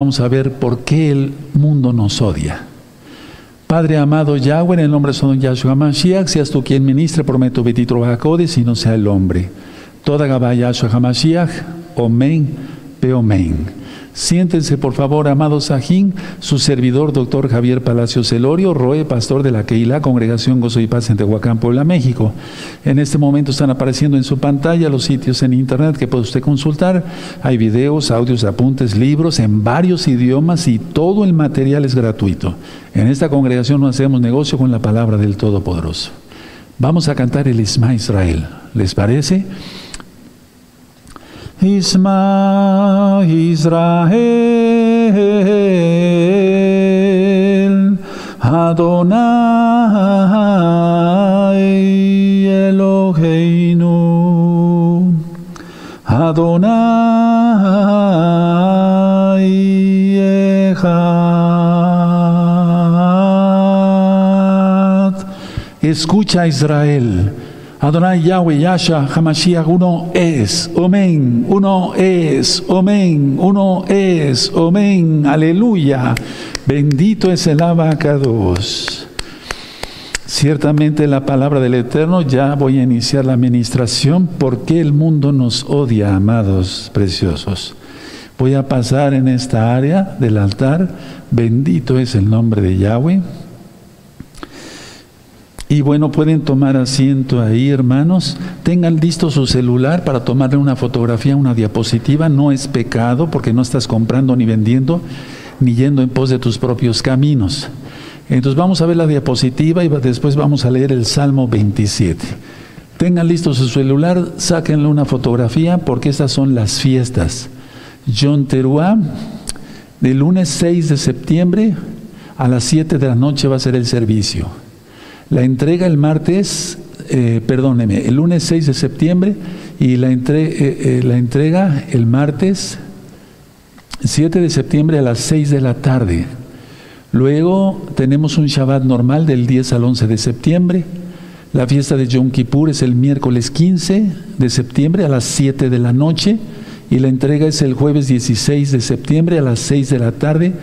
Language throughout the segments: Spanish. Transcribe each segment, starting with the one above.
Vamos a ver por qué el mundo nos odia. Padre amado Yahweh, en el nombre de Yahshua Hamashiach, seas tú quien ministre, prometo betitro Jacodes y no sea el hombre. Toda Gabá Yahshua Hamashiach, Omen, Peomen. Siéntense, por favor, amados Sajín, su servidor, doctor Javier Palacio Celorio, Roe, pastor de la Keila, Congregación Gozo y Paz en Tehuacán, Puebla, México. En este momento están apareciendo en su pantalla los sitios en internet que puede usted consultar. Hay videos, audios, apuntes, libros en varios idiomas y todo el material es gratuito. En esta congregación no hacemos negocio con la palabra del Todopoderoso. Vamos a cantar el Isma Israel. ¿Les parece? Isma Israel Adonai Eloheinu Adonai Echad. Escucha Israel Adonai Yahweh Yasha Hamashiach uno es, Omen, uno es, Omen, uno es, Omen, aleluya. Bendito es el abacados. Ciertamente la palabra del Eterno, ya voy a iniciar la administración. ¿Por qué el mundo nos odia, amados preciosos? Voy a pasar en esta área del altar. Bendito es el nombre de Yahweh. Y bueno, pueden tomar asiento ahí, hermanos. Tengan listo su celular para tomarle una fotografía, una diapositiva. No es pecado porque no estás comprando ni vendiendo, ni yendo en pos de tus propios caminos. Entonces vamos a ver la diapositiva y después vamos a leer el Salmo 27. Tengan listo su celular, sáquenle una fotografía porque estas son las fiestas. John Teruá, del lunes 6 de septiembre a las 7 de la noche va a ser el servicio. La entrega el martes, eh, perdóneme, el lunes 6 de septiembre y la, entre, eh, eh, la entrega el martes 7 de septiembre a las 6 de la tarde. Luego tenemos un Shabbat normal del 10 al 11 de septiembre. La fiesta de Yom Kippur es el miércoles 15 de septiembre a las 7 de la noche y la entrega es el jueves 16 de septiembre a las 6 de la tarde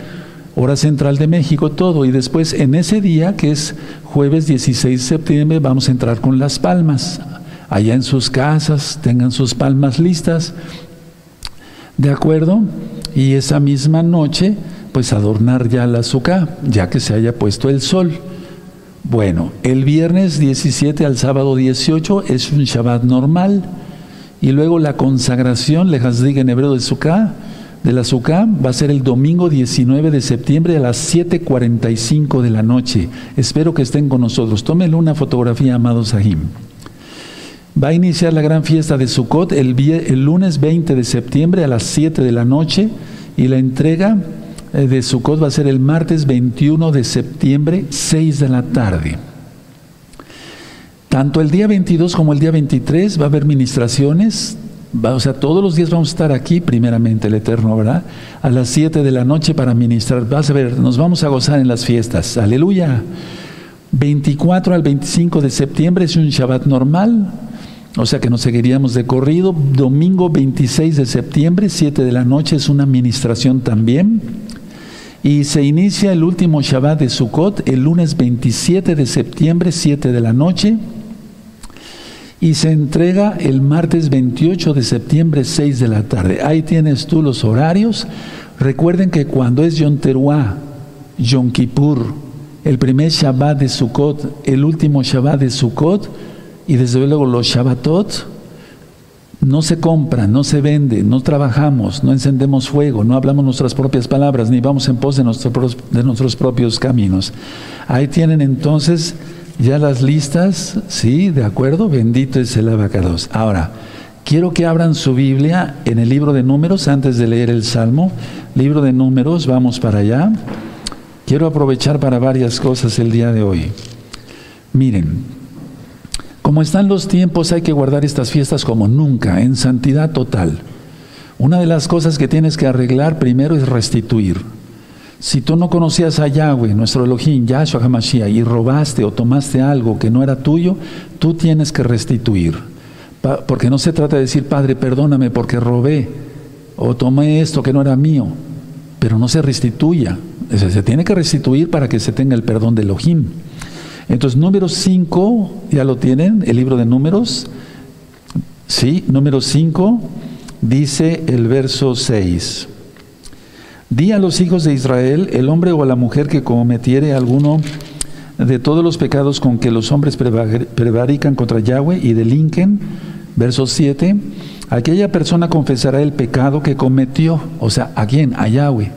hora central de México, todo. Y después en ese día, que es jueves 16 de septiembre, vamos a entrar con las palmas. Allá en sus casas, tengan sus palmas listas. ¿De acuerdo? Y esa misma noche, pues adornar ya la azúcar, ya que se haya puesto el sol. Bueno, el viernes 17 al sábado 18 es un Shabbat normal. Y luego la consagración, le diga en hebreo de Sukkah, del azúcar va a ser el domingo 19 de septiembre a las 7.45 de la noche. Espero que estén con nosotros. Tómenle una fotografía, amado Sahim. Va a iniciar la gran fiesta de Sukkot el, el lunes 20 de septiembre a las 7 de la noche y la entrega eh, de Sukkot va a ser el martes 21 de septiembre, 6 de la tarde. Tanto el día 22 como el día 23 va a haber ministraciones o sea, todos los días vamos a estar aquí, primeramente el Eterno, ¿verdad? A las 7 de la noche para ministrar. Vas a ver, nos vamos a gozar en las fiestas. Aleluya. 24 al 25 de septiembre es un Shabbat normal, o sea que nos seguiríamos de corrido. Domingo 26 de septiembre, 7 de la noche, es una administración también. Y se inicia el último Shabbat de Sukkot el lunes 27 de septiembre, 7 de la noche y se entrega el martes 28 de septiembre, 6 de la tarde. Ahí tienes tú los horarios. Recuerden que cuando es Yom Teruah, Yom Kippur, el primer Shabbat de Sukkot, el último Shabbat de Sukkot, y desde luego los Shabbatot, no se compra, no se vende, no trabajamos, no encendemos fuego, no hablamos nuestras propias palabras, ni vamos en pos de, de nuestros propios caminos. Ahí tienen entonces ya las listas, sí, de acuerdo, bendito es el abacados. Ahora, quiero que abran su Biblia en el libro de números antes de leer el Salmo. Libro de números, vamos para allá. Quiero aprovechar para varias cosas el día de hoy. Miren, como están los tiempos, hay que guardar estas fiestas como nunca, en santidad total. Una de las cosas que tienes que arreglar primero es restituir. Si tú no conocías a Yahweh, nuestro Elohim, Yahshua HaMashiach, y robaste o tomaste algo que no era tuyo, tú tienes que restituir. Porque no se trata de decir, Padre, perdóname porque robé o tomé esto que no era mío. pero no se restituya. Se tiene que restituir para que se tenga el perdón de Elohim. Entonces, número 5, ya lo tienen, el libro de números. Sí, número 5, dice el verso 6. Di a los hijos de Israel, el hombre o la mujer que cometiere alguno de todos los pecados con que los hombres prevarican contra Yahweh y delinquen, verso 7, aquella persona confesará el pecado que cometió, o sea, ¿a quién? A Yahweh.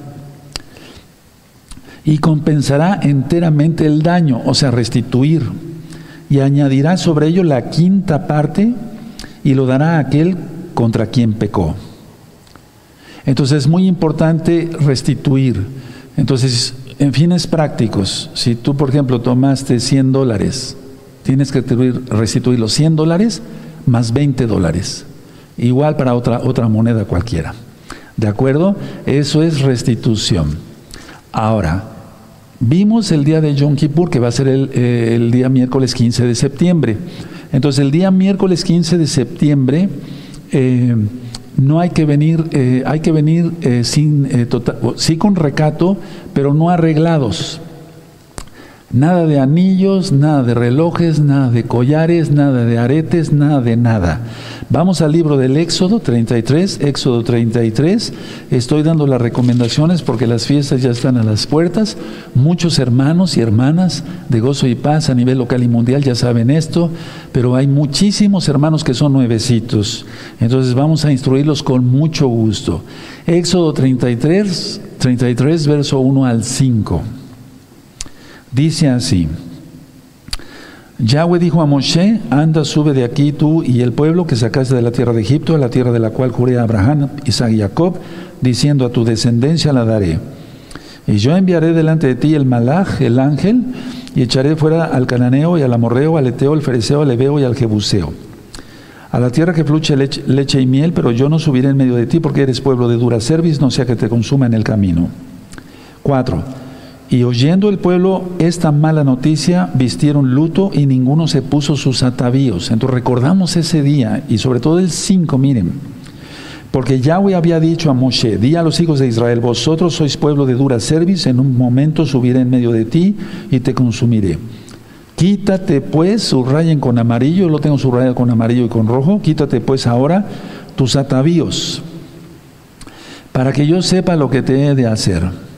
Y compensará enteramente el daño, o sea, restituir. Y añadirá sobre ello la quinta parte y lo dará a aquel contra quien pecó. Entonces es muy importante restituir. Entonces, en fines prácticos, si tú, por ejemplo, tomaste 100 dólares, tienes que restituir, los 100 dólares más 20 dólares. Igual para otra, otra moneda cualquiera. ¿De acuerdo? Eso es restitución. Ahora, vimos el día de Yom Kippur, que va a ser el, eh, el día miércoles 15 de septiembre. Entonces, el día miércoles 15 de septiembre, eh, no hay que venir, eh, hay que venir eh, sin, eh, tota-, sí con recato, pero no arreglados. Nada de anillos, nada de relojes, nada de collares, nada de aretes, nada de nada. Vamos al libro del Éxodo 33, Éxodo 33. Estoy dando las recomendaciones porque las fiestas ya están a las puertas. Muchos hermanos y hermanas de gozo y paz a nivel local y mundial ya saben esto, pero hay muchísimos hermanos que son nuevecitos. Entonces vamos a instruirlos con mucho gusto. Éxodo 33, 33, verso 1 al 5. Dice así, Yahweh dijo a Moshe, anda, sube de aquí tú y el pueblo que sacaste de la tierra de Egipto, a la tierra de la cual juré a Abraham, Isaac y Jacob, diciendo a tu descendencia la daré. Y yo enviaré delante de ti el malaj, el ángel, y echaré fuera al cananeo y al amorreo, al eteo, al fereceo, al ebeo y al jebuseo. A la tierra que fluye leche, leche, y miel, pero yo no subiré en medio de ti porque eres pueblo de dura cerviz, no sea que te consuma en el camino. 4. Y oyendo el pueblo esta mala noticia, vistieron luto y ninguno se puso sus atavíos. Entonces recordamos ese día y sobre todo el 5, miren. Porque Yahweh había dicho a Moshe, di a los hijos de Israel, vosotros sois pueblo de dura cerviz, en un momento subiré en medio de ti y te consumiré. Quítate pues, subrayen con amarillo, lo tengo subrayado con amarillo y con rojo, quítate pues ahora tus atavíos, para que yo sepa lo que te he de hacer.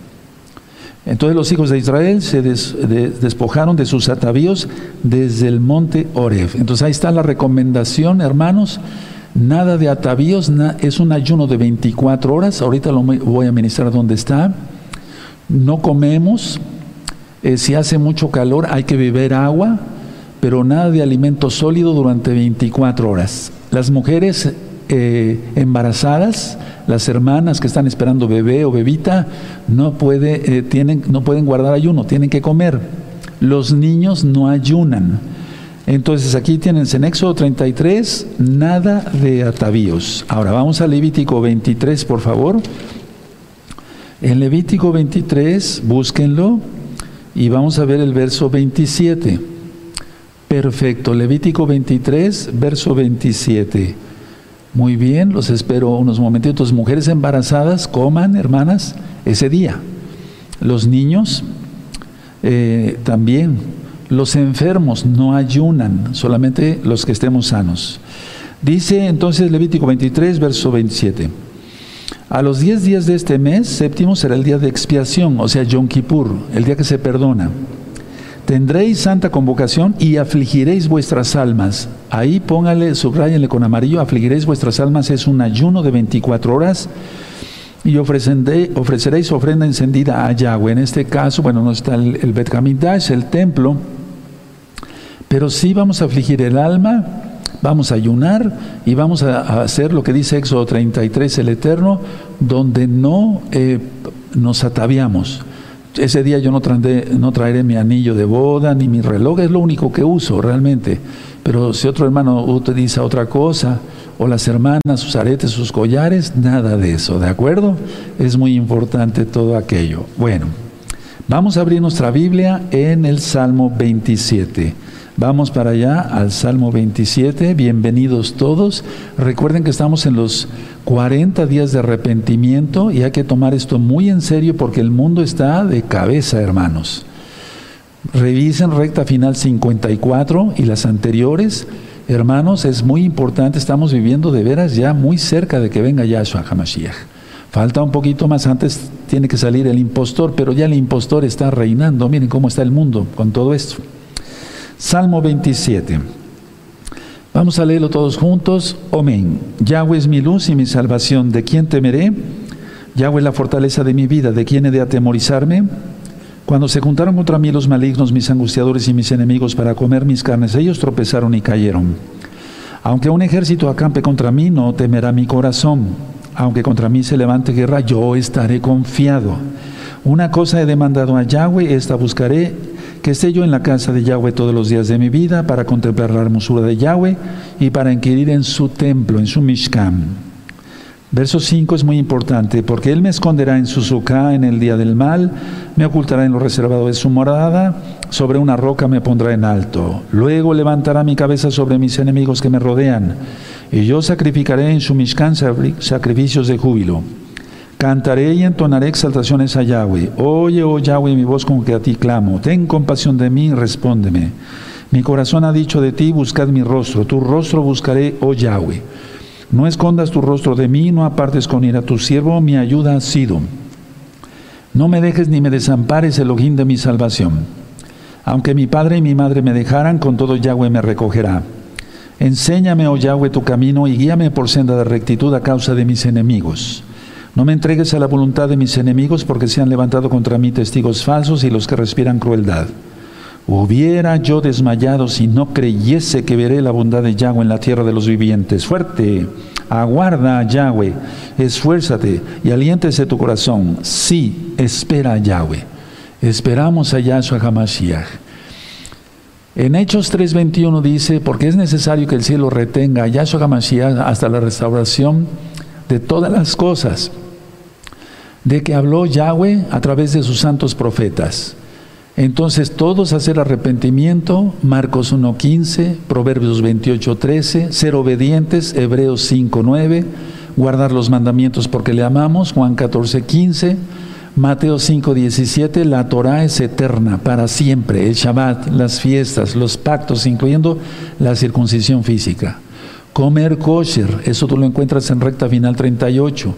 Entonces los hijos de Israel se despojaron de sus atavíos desde el monte Oreb. Entonces ahí está la recomendación, hermanos. Nada de atavíos, es un ayuno de 24 horas. Ahorita lo voy a ministrar donde está. No comemos. Eh, si hace mucho calor hay que beber agua, pero nada de alimento sólido durante 24 horas. Las mujeres eh, embarazadas, las hermanas que están esperando bebé o bebita, no, puede, eh, no pueden guardar ayuno, tienen que comer. Los niños no ayunan. Entonces aquí tienen en Éxodo 33, nada de atavíos. Ahora vamos a Levítico 23, por favor. En Levítico 23, búsquenlo y vamos a ver el verso 27. Perfecto, Levítico 23, verso 27. Muy bien, los espero unos momentitos. Mujeres embarazadas, coman, hermanas, ese día. Los niños eh, también. Los enfermos no ayunan, solamente los que estemos sanos. Dice entonces Levítico 23, verso 27. A los 10 días de este mes, séptimo será el día de expiación, o sea, Yom Kippur, el día que se perdona. Tendréis santa convocación y afligiréis vuestras almas. Ahí póngale, subrayenle con amarillo, afligiréis vuestras almas es un ayuno de 24 horas y ofreceréis ofrenda encendida a Yahweh. En este caso, bueno, no está el, el el templo, pero sí vamos a afligir el alma, vamos a ayunar y vamos a, hacer lo que dice Éxodo 33, el Eterno, donde no eh, nos ataviamos ese día yo no, no traeré mi anillo de boda ni mi reloj, es lo único que uso realmente. Pero si otro hermano utiliza otra cosa, o las hermanas, sus aretes, sus collares, nada de eso, ¿de acuerdo? Es muy importante todo aquello. Bueno, vamos a abrir nuestra Biblia en el Salmo 27. Vamos para allá al Salmo 27. Bienvenidos todos. Recuerden que estamos en los 40 días de arrepentimiento y hay que tomar esto muy en serio porque el mundo está de cabeza, hermanos. Revisen recta final 54 y las anteriores. Hermanos, es muy importante, estamos viviendo de veras ya muy cerca de que venga Yahshua HaMashiach. Falta un poquito más, antes tiene que salir el impostor, pero ya el impostor está reinando. Miren cómo está el mundo con todo esto. Salmo 27. Vamos a leerlo todos juntos. Amén. Yahweh es mi luz y mi salvación. ¿De quién temeré? Yahweh es la fortaleza de mi vida. ¿De quién he de atemorizarme? Cuando se juntaron contra mí los malignos, mis angustiadores y mis enemigos para comer mis carnes, ellos tropezaron y cayeron. Aunque un ejército acampe contra mí, no temerá mi corazón. Aunque contra mí se levante guerra, yo estaré confiado. Una cosa he demandado a Yahweh, esta buscaré, que esté yo en la casa de Yahweh todos los días de mi vida para contemplar la hermosura de Yahweh y para inquirir en su templo, en su Mishkan. Verso 5 es muy importante, porque Él me esconderá en su suká en el día del mal, me ocultará en lo reservado de su morada, sobre una roca me pondrá en alto. Luego levantará mi cabeza sobre mis enemigos que me rodean, y yo sacrificaré en su mishkan sacrificios de júbilo. Cantaré y entonaré exaltaciones a Yahweh. Oye, oh Yahweh, mi voz con que a ti clamo. Ten compasión de mí respóndeme. Mi corazón ha dicho de ti, buscad mi rostro. Tu rostro buscaré, oh Yahweh. No escondas tu rostro de mí, no apartes con ira tu siervo, mi ayuda ha sido. No me dejes ni me desampares, el ojín de mi salvación. Aunque mi padre y mi madre me dejaran, con todo Yahweh me recogerá. Enséñame, oh Yahweh, tu camino y guíame por senda de rectitud a causa de mis enemigos. No me entregues a la voluntad de mis enemigos, porque se han levantado contra mí testigos falsos y los que respiran crueldad. Hubiera yo desmayado si no creyese que veré la bondad de Yahweh en la tierra de los vivientes. Fuerte, aguarda a Yahweh, esfuérzate y aliéntese tu corazón. Sí, espera a Yahweh. Esperamos a Yahshua HaMashiach. En Hechos 3:21 dice, porque es necesario que el cielo retenga a Yahshua HaMashiach hasta la restauración de todas las cosas, de que habló Yahweh a través de sus santos profetas. Entonces todos hacer arrepentimiento, Marcos 1.15, Proverbios 28.13, ser obedientes, Hebreos 5.9, guardar los mandamientos porque le amamos, Juan 14.15, Mateo 5.17, la Torah es eterna para siempre, el Shabbat, las fiestas, los pactos, incluyendo la circuncisión física. Comer kosher, eso tú lo encuentras en recta final 38.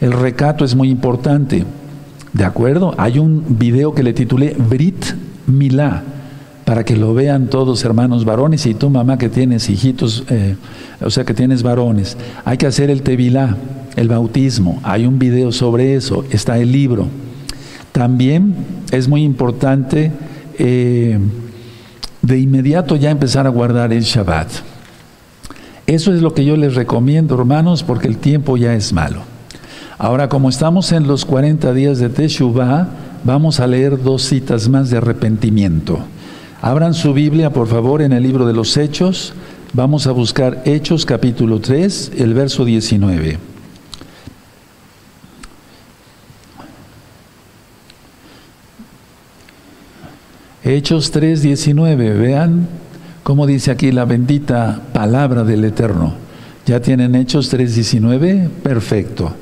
El recato es muy importante. ¿De acuerdo? Hay un video que le titulé Brit Milá, para que lo vean todos hermanos varones y tú mamá que tienes hijitos, eh, o sea que tienes varones. Hay que hacer el tevilá, el bautismo. Hay un video sobre eso, está el libro. También es muy importante eh, de inmediato ya empezar a guardar el Shabbat. Eso es lo que yo les recomiendo, hermanos, porque el tiempo ya es malo. Ahora, como estamos en los 40 días de Teshuvah, vamos a leer dos citas más de arrepentimiento. Abran su Biblia, por favor, en el libro de los Hechos. Vamos a buscar Hechos capítulo 3, el verso 19. Hechos 3, 19. Vean cómo dice aquí la bendita palabra del Eterno. ¿Ya tienen Hechos 3, 19? Perfecto.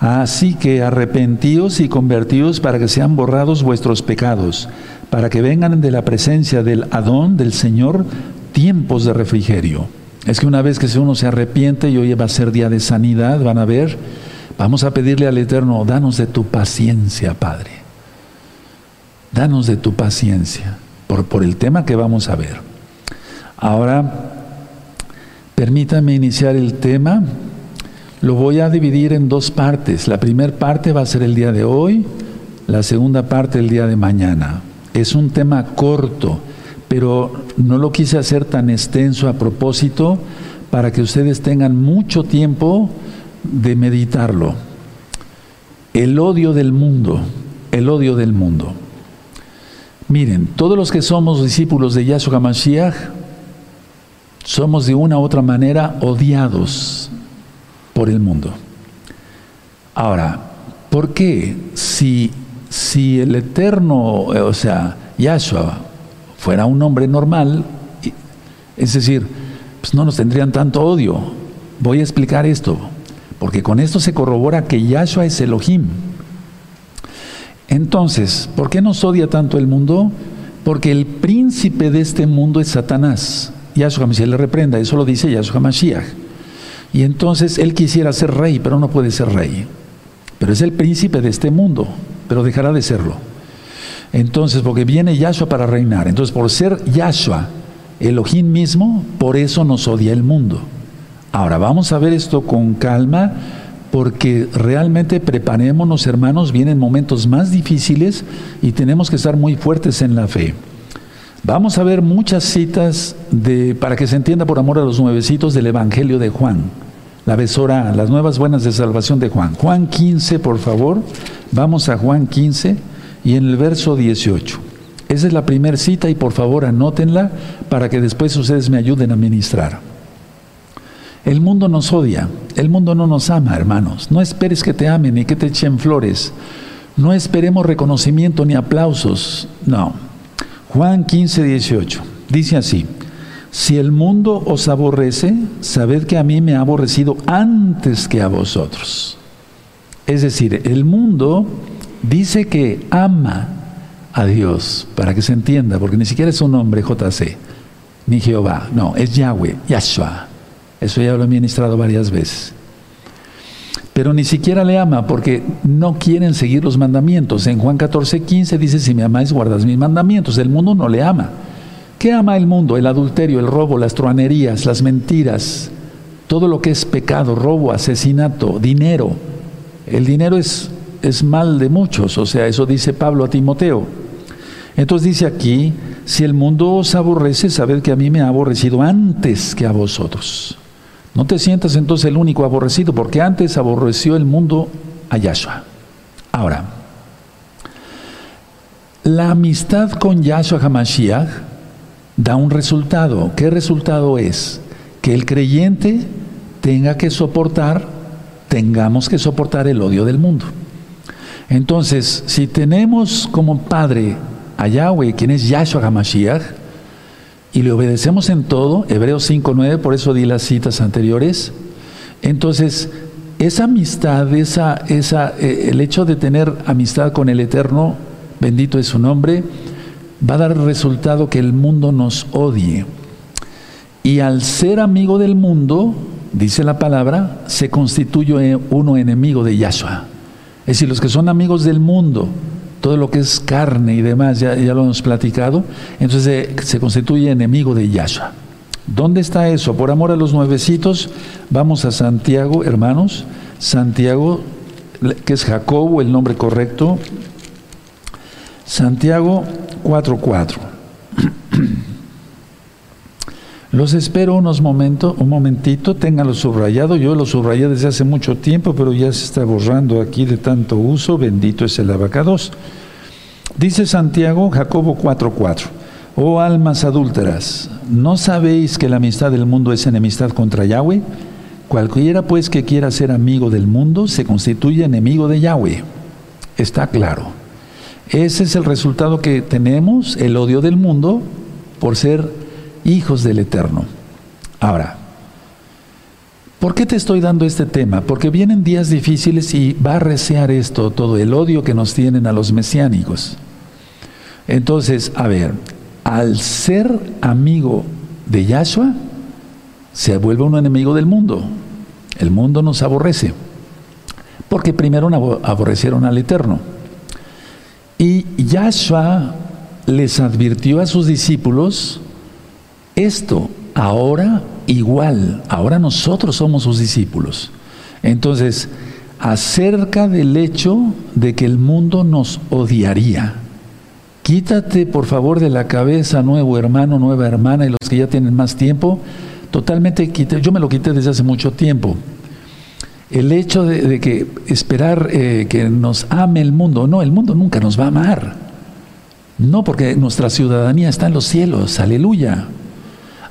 Así que arrepentíos y convertíos para que sean borrados vuestros pecados, para que vengan de la presencia del Adón, del Señor, tiempos de refrigerio. Es que una vez que uno se arrepiente y hoy va a ser día de sanidad, van a ver, vamos a pedirle al Eterno, danos de tu paciencia, Padre. Danos de tu paciencia, por, por el tema que vamos a ver. Ahora, permítanme iniciar el tema lo voy a dividir en dos partes. La primera parte va a ser el día de hoy, la segunda parte el día de mañana. Es un tema corto, pero no lo quise hacer tan extenso a propósito para que ustedes tengan mucho tiempo de meditarlo. El odio del mundo, el odio del mundo. Miren, todos los que somos discípulos de Yahshua Mashiach somos de una u otra manera odiados por el mundo. Ahora, ¿por qué si, si el Eterno, eh, o sea, Yahshua, fuera un hombre normal, es decir, pues no nos tendrían tanto odio? Voy a explicar esto. porque con esto se corrobora que Yahshua es Elohim. Entonces, ¿por qué nos odia tanto el mundo? Porque el príncipe de este mundo es Satanás. Yahshua Mashiach le reprenda, eso lo dice Yahshua Mashiach. Y entonces él quisiera ser rey, pero no puede ser rey. Pero es el príncipe de este mundo, pero dejará de serlo. Entonces, porque viene Yahshua para reinar. Entonces, por ser Yahshua, Elohim mismo, por eso nos odia el mundo. Ahora, vamos a ver esto con calma, porque realmente preparémonos, hermanos, vienen momentos más difíciles y tenemos que estar muy fuertes en la fe. Vamos a ver muchas citas de, para que se entienda por amor a los nuevecitos del Evangelio de Juan, la besora, las nuevas buenas de salvación de Juan. Juan 15, por favor. Vamos a Juan 15 y en el verso 18. Esa es la primera cita y por favor anótenla para que después ustedes me ayuden a ministrar. El mundo nos odia, el mundo no nos ama, hermanos. No esperes que te amen ni que te echen flores. No esperemos reconocimiento ni aplausos. No. Juan 15, 18. Dice así, si el mundo os aborrece, sabed que a mí me ha aborrecido antes que a vosotros. Es decir, el mundo dice que ama a Dios, para que se entienda, porque ni siquiera es un nombre JC, ni Jehová, no, es Yahweh, Yahshua. Eso ya lo he ministrado varias veces pero ni siquiera le ama porque no quieren seguir los mandamientos. En Juan 14, 15 dice, si me amáis, guardas mis mandamientos. El mundo no le ama. ¿Qué ama el mundo? El adulterio, el robo, las truanerías, las mentiras, todo lo que es pecado, robo, asesinato, dinero. El dinero es, es mal de muchos, o sea, eso dice Pablo a Timoteo. Entonces dice aquí, si el mundo os aborrece, sabed que a mí me ha aborrecido antes que a vosotros. No te sientas entonces el único aborrecido, porque antes aborreció el mundo a Yahshua. Ahora, la amistad con Yahshua HaMashiach da un resultado. ¿Qué resultado es? Que el creyente tenga que soportar, tengamos que soportar el odio del mundo. Entonces, si tenemos como padre a Yahweh, quien es Yahshua HaMashiach, y le obedecemos en todo, Hebreos 5.9, por eso di las citas anteriores, entonces esa amistad, esa, esa, eh, el hecho de tener amistad con el Eterno, bendito es su nombre, va a dar resultado que el mundo nos odie. Y al ser amigo del mundo, dice la palabra, se constituye uno enemigo de Yahshua. Es decir, los que son amigos del mundo, todo lo que es carne y demás, ya, lo hemos platicado, entonces se, constituye enemigo de Yahshua. ¿Dónde está eso? Por amor a los nuevecitos, vamos a Santiago, hermanos. Santiago, que es Jacobo, el nombre correcto. Santiago 4.4. Los espero unos momentos, un momentito, ténganlo subrayado. Yo lo subrayé desde hace mucho tiempo, pero ya se está borrando aquí de tanto uso. Bendito es el abacados. Dice Santiago, Jacobo 4:4. Oh almas adúlteras, ¿no sabéis que la amistad del mundo es enemistad contra Yahweh? Cualquiera pues que quiera ser amigo del mundo se constituye enemigo de Yahweh. Está claro. Ese es el resultado que tenemos, el odio del mundo, por ser hijos del Eterno. Ahora, ¿por qué te estoy dando este tema? Porque vienen días difíciles y va a resear esto, todo el odio que nos tienen a los mesiánicos. Entonces, a ver, al ser amigo de Yahshua, se vuelve un enemigo del mundo. El mundo nos aborrece. Porque primero aborrecieron al Eterno. Y Yahshua les advirtió a sus discípulos esto ahora igual, ahora nosotros somos sus discípulos. Entonces, acerca del hecho de que el mundo nos odiaría. Quítate por favor de la cabeza, nuevo hermano, nueva hermana, y los que ya tienen más tiempo, totalmente quité, yo me lo quité desde hace mucho tiempo. El hecho de, que esperar eh, que nos ame el mundo, no, el mundo nunca nos va a amar. No, porque nuestra ciudadanía está en los cielos, aleluya.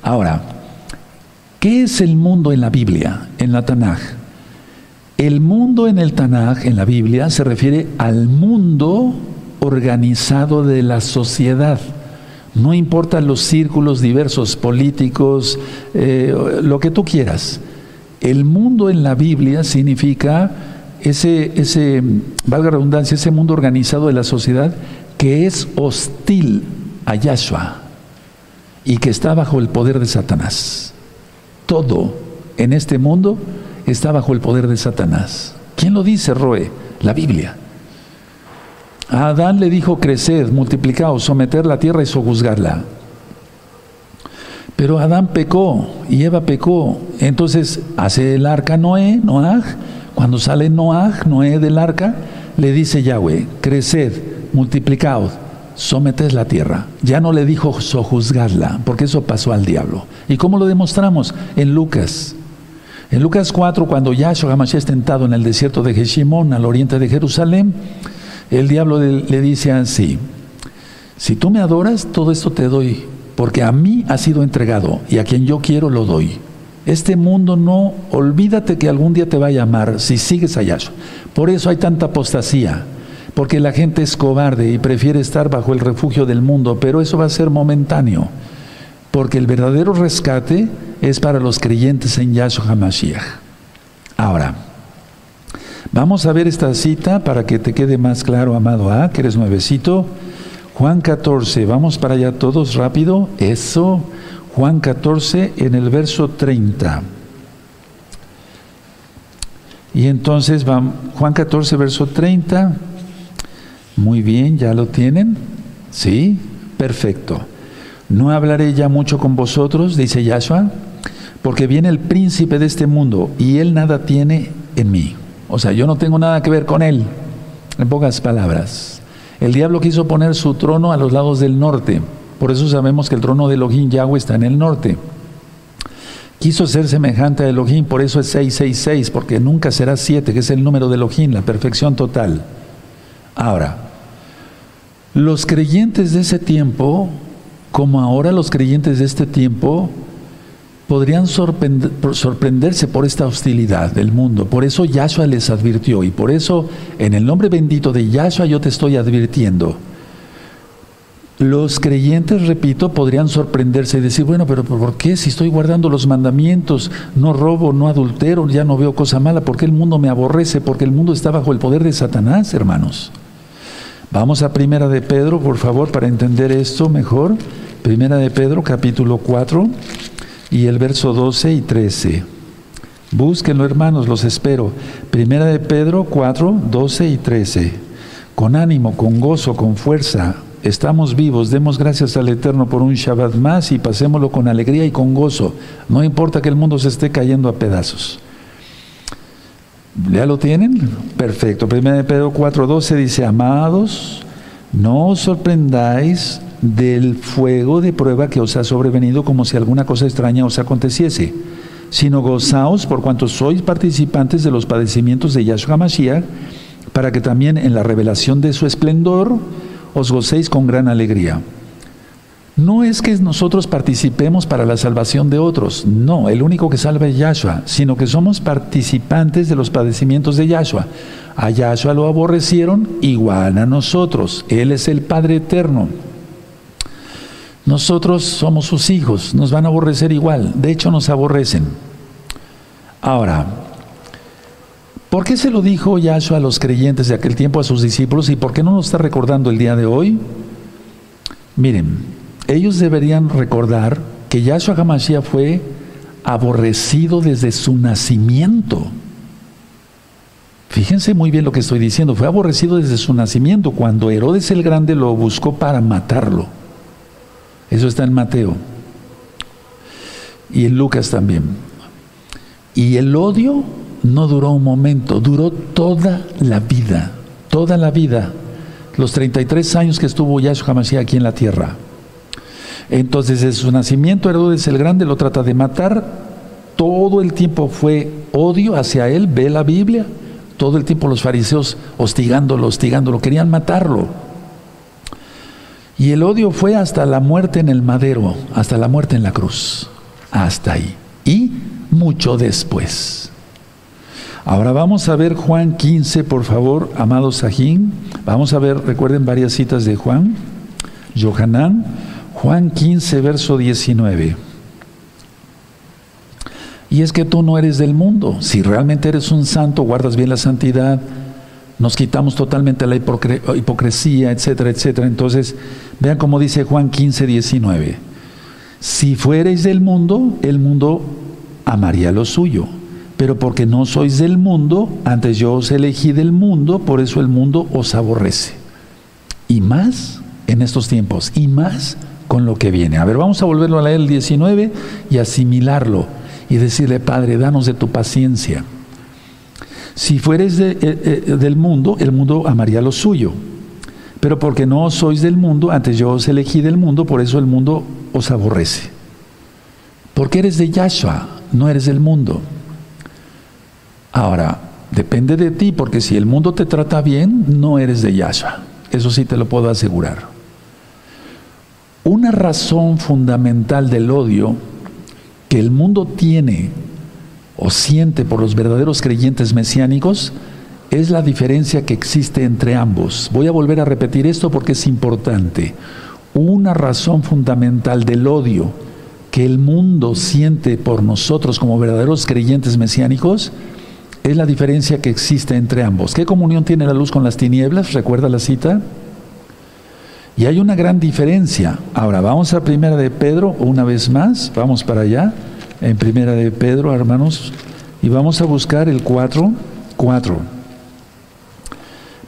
Ahora, ¿qué es el mundo en la Biblia, en la Tanaj? El mundo en el Tanaj, en la Biblia, se refiere al mundo organizado de la sociedad. No importa los círculos diversos, políticos, eh, lo que tú quieras. El mundo en la Biblia significa ese, ese, valga redundancia, ese mundo organizado de la sociedad que es hostil a Yahshua y que está bajo el poder de Satanás. Todo en este mundo está bajo el poder de Satanás. ¿Quién lo dice, Roe? La Biblia. A Adán le dijo creced, multiplicaos, someter la tierra y sojuzgarla. Pero Adán pecó y Eva pecó. Entonces hace el arca Noé, Noah. Cuando sale Noah, Noé del arca, le dice Yahweh, creced, multiplicaos, someted la tierra. Ya no le dijo sojuzgarla, porque eso pasó al diablo. ¿Y cómo lo demostramos? En Lucas. En Lucas 4, cuando Yahshua Hamashiach es tentado en el desierto de Jeshimón, al oriente de Jerusalén, el diablo le dice así, si tú me adoras, todo esto te doy, porque a mí ha sido entregado y a quien yo quiero lo doy. Este mundo no, olvídate que algún día te va a llamar si sigues a Yahshua. Por eso hay tanta apostasía, porque la gente es cobarde y prefiere estar bajo el refugio del mundo, pero eso va a ser momentáneo, porque el verdadero rescate es para los creyentes en Yahshua HaMashiach. Ahora, vamos a ver esta cita para que te quede más claro, amado A, que eres nuevecito. Juan 14, vamos para allá todos rápido. Eso, Juan 14 en el verso 30. Y entonces Juan 14, verso 30. Muy bien, ¿ya lo tienen? ¿Sí? Perfecto. No hablaré ya mucho con vosotros, dice Yahshua, porque viene el príncipe de este mundo y él nada tiene en mí. O sea, yo no tengo nada que ver con él, en pocas palabras. El diablo quiso poner su trono a los lados del norte, por eso sabemos que el trono de Elohim Yahweh está en el norte. Quiso ser semejante a Elohim, por eso es 666, porque nunca será 7, que es el número de Elohim, la perfección total. Ahora, los creyentes de ese tiempo, como ahora los creyentes de este tiempo, podrían sorprenderse por esta hostilidad del mundo. Por eso Yahshua les advirtió y por eso en el nombre bendito de Yahshua yo te estoy advirtiendo. Los creyentes, repito, podrían sorprenderse y decir, bueno, pero ¿por qué si estoy guardando los mandamientos, no robo, no adultero, ya no veo cosa mala? ¿Por qué el mundo me aborrece? Porque el mundo está bajo el poder de Satanás, hermanos. Vamos a Primera de Pedro, por favor, para entender esto mejor. Primera de Pedro, capítulo 4 y el verso 12 y 13. Búsquenlo, hermanos, los espero. Primera de Pedro 4, 12 y 13. Con ánimo, con gozo, con fuerza. Estamos vivos, demos gracias al Eterno por un Shabbat más y pasémoslo con alegría y con gozo. No importa que el mundo se esté cayendo a pedazos. ¿Ya lo tienen? Perfecto. Primera de Pedro 4, 12 dice, amados, no os sorprendáis del fuego de prueba que os ha sobrevenido como si alguna cosa extraña os aconteciese, sino gozaos por cuanto sois participantes de los padecimientos de Yahshua Mashiach, para que también en la revelación de su esplendor os gocéis con gran alegría. No es que nosotros participemos para la salvación de otros, no, el único que salva es Yahshua, sino que somos participantes de los padecimientos de Yahshua. A Yahshua lo aborrecieron igual a nosotros, Él es el Padre eterno. Nosotros somos sus hijos, nos van a aborrecer igual, de hecho nos aborrecen. Ahora, ¿por qué se lo dijo Yahshua a los creyentes de aquel tiempo, a sus discípulos, y por qué no lo está recordando el día de hoy? Miren, ellos deberían recordar que Yahshua Hamashiach fue aborrecido desde su nacimiento. Fíjense muy bien lo que estoy diciendo, fue aborrecido desde su nacimiento, cuando Herodes el Grande lo buscó para matarlo. Eso está en Mateo. Y en Lucas también. Y el odio no duró un momento, duró toda la vida, toda la vida, los 33 años que estuvo Yahshua HaMashiach aquí en la tierra. Entonces, desde su nacimiento, Herodes el Grande lo trata de matar. Todo el tiempo fue odio hacia él, ve la Biblia. Todo el tiempo los fariseos hostigándolo, hostigándolo, querían matarlo. Y el odio fue hasta la muerte en el madero, hasta la muerte en la cruz, hasta ahí. Y mucho después. Ahora vamos a ver Juan 15, por favor, amado Sajín. Vamos a ver, recuerden varias citas de Juan. Johanán, Juan 15, verso 19. Y es que tú no eres del mundo. Si realmente eres un santo, guardas bien la santidad, nos quitamos totalmente la hipocresía, etcétera, etcétera. Entonces, vean cómo dice Juan 15, 19. Si fuereis del mundo, el mundo amaría lo suyo. Pero porque no sois del mundo, antes yo os elegí del mundo, por eso el mundo os aborrece. Y más en estos tiempos, y más con lo que viene. A ver, vamos a volverlo a leer el 19 y asimilarlo y decirle, Padre, danos de tu paciencia. Si fueres eh, eh, del mundo, el mundo amaría lo suyo. Pero porque no sois del mundo, antes yo os elegí del mundo, por eso el mundo os aborrece. Porque eres de Yahshua, no eres del mundo. Ahora, depende de ti, porque si el mundo te trata bien, no eres de Yahshua. Eso sí te lo puedo asegurar. Una razón fundamental del odio que el mundo tiene o siente por los verdaderos creyentes mesiánicos es la diferencia que existe entre ambos. Voy a volver a repetir esto porque es importante. Una razón fundamental del odio que el mundo siente por nosotros como verdaderos creyentes mesiánicos es la diferencia que existe entre ambos. ¿Qué comunión tiene la luz con las tinieblas? ¿Recuerda la cita? Y hay una gran diferencia. Ahora, vamos a Primera de Pedro una vez más, vamos para allá en Primera de Pedro, hermanos, y vamos a buscar el 4, 4.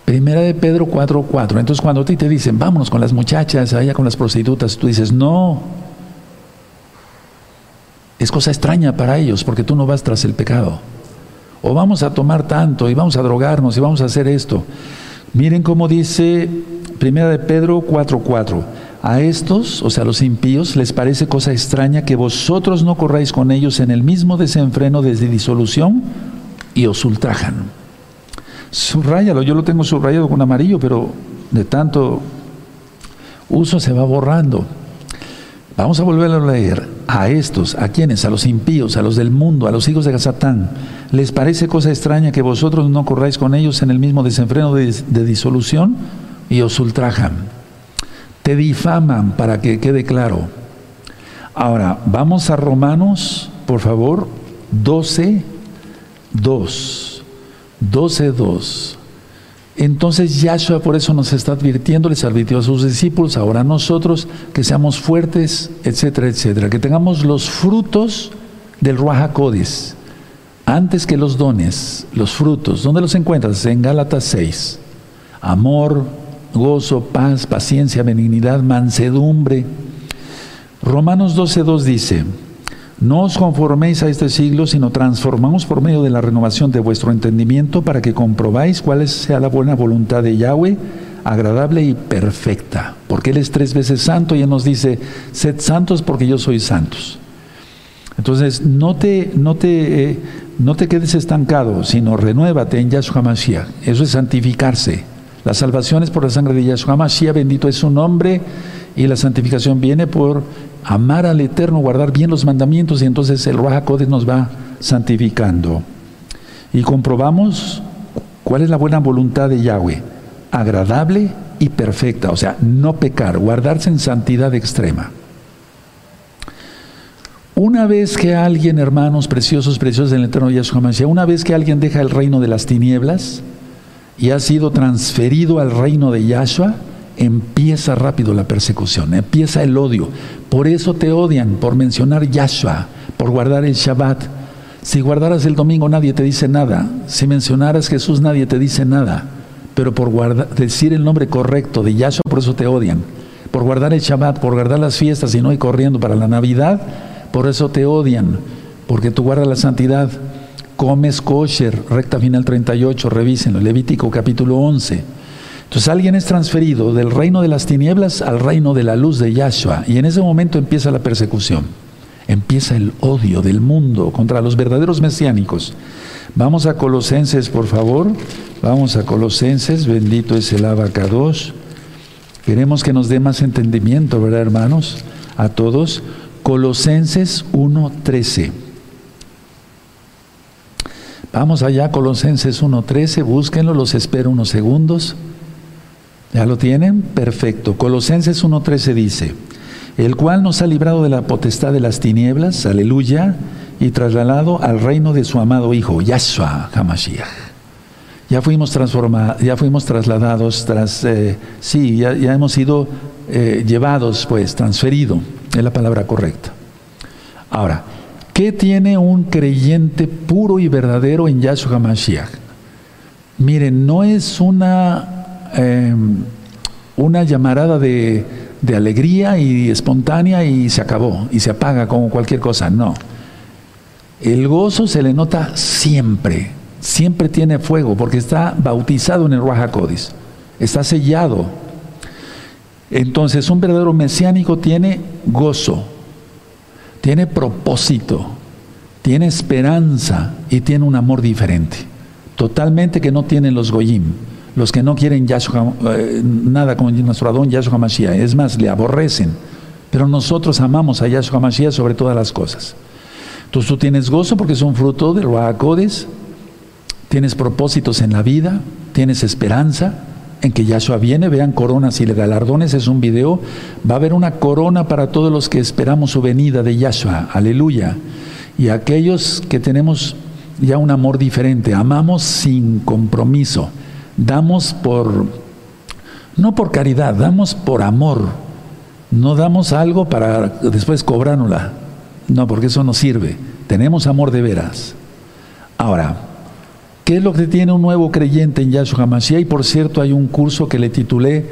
Primera de Pedro 4, 4. Entonces cuando a ti te dicen, vámonos con las muchachas, allá con las prostitutas, tú dices, no. Es cosa extraña para ellos porque tú no vas tras el pecado. O vamos a tomar tanto y vamos a drogarnos y vamos a hacer esto. Miren cómo dice Primera de Pedro 4, 4. A estos, o sea, a los impíos, les parece cosa extraña que vosotros no corráis con ellos en el mismo desenfreno desde disolución y os ultrajan. Subrayalo, yo lo tengo subrayado con amarillo, pero de tanto uso se va borrando. Vamos a volverlo a leer. A estos, ¿a quienes? A los impíos, a los del mundo, a los hijos de Satán. ¿Les parece cosa extraña que vosotros no corráis con ellos en el mismo desenfreno de, de disolución y os ultrajan? te difaman para que quede claro. Ahora, vamos a Romanos, por favor, 12, 2. 12, 2. Entonces Yahshua por eso nos está advirtiendo, les advirtió a sus discípulos, ahora nosotros, que seamos fuertes, etcétera, etcétera, que tengamos los frutos del Ruach antes que los dones, los frutos. ¿Dónde los encuentras? En Gálatas 6. Amor, gozo, paz, paciencia, benignidad, mansedumbre. Romanos 12.2 dice, no os conforméis a este siglo, sino transformamos por medio de la renovación de vuestro entendimiento para que comprobáis cuál sea la buena voluntad de Yahweh, agradable y perfecta. Porque Él es tres veces santo y Él nos dice, sed santos porque yo soy santos. Entonces, no te, no te, eh, no te quedes estancado, sino renuévate en Yahshua Mashiach. Eso es santificarse. La salvación es por la sangre de Yahshua Mashiach, bendito es su nombre, y la santificación viene por amar al Eterno, guardar bien los mandamientos, y entonces el Ruach nos va santificando. Y comprobamos cuál es la buena voluntad de Yahweh, agradable y perfecta, o sea, no pecar, guardarse en santidad extrema. Una vez que alguien, hermanos preciosos, preciosos del Eterno Yahshua Mashiach, una vez que alguien deja el reino de las tinieblas, y ha sido transferido al reino de Yahshua, empieza rápido la persecución, empieza el odio. Por eso te odian, por mencionar Yahshua, por guardar el Shabbat. Si guardaras el domingo nadie te dice nada, si mencionaras Jesús nadie te dice nada, pero por decir el nombre correcto de Yahshua, por eso te odian. Por guardar el Shabbat, por guardar las fiestas y no ir corriendo para la Navidad, por eso te odian, porque tú guardas la santidad comes kosher, recta final 38, revísenlo, Levítico capítulo 11. Entonces alguien es transferido del reino de las tinieblas al reino de la luz de Yahshua y en ese momento empieza la persecución, empieza el odio del mundo contra los verdaderos mesiánicos. Vamos a Colosenses, por favor, vamos a Colosenses, bendito es el abacados. Queremos que nos dé más entendimiento, ¿verdad, hermanos? A todos. Colosenses 1.13. Vamos allá, Colosenses 1.13, búsquenlo, los espero unos segundos. ¿Ya lo tienen? Perfecto. Colosenses 1.13 dice, el cual nos ha librado de la potestad de las tinieblas, aleluya, y trasladado al reino de su amado Hijo, Yahshua HaMashiach. Ya fuimos transformados, ya fuimos trasladados, tras, eh, sí, ya, hemos sido eh, llevados, pues, transferido, es la palabra correcta. Ahora, ¿qué tiene un creyente puro y verdadero en Yahshua HaMashiach? Miren, no es una, em, una llamarada de, alegría y espontánea y se acabó y se apaga como cualquier cosa, no. El gozo se le nota siempre, siempre tiene fuego, porque está bautizado en el Ruach está sellado. Entonces, un verdadero mesiánico tiene gozo, tiene propósito, tiene esperanza y tiene un amor diferente, totalmente que no tienen los Goyim, los que no quieren eh, nada con nuestro Adón Yahshua Mashiach, es más, le aborrecen, pero nosotros amamos a Yahshua Mashiach sobre todas las cosas. Entonces tú tienes gozo porque es un fruto del Ruacodes, tienes propósitos en la vida, tienes esperanza en que Yahshua viene, vean coronas y galardones, es un video, va a haber una corona para todos los que esperamos su venida de Yahshua, aleluya. Y aquellos que tenemos ya un amor diferente, amamos sin compromiso, damos por, no por caridad, damos por amor, no damos algo para después cobrárnosla. No, porque eso no sirve. Tenemos amor de veras. Ahora, ¿qué es lo que tiene un nuevo creyente en Yahshua HaMashiach? Y por cierto, hay un curso que le titulé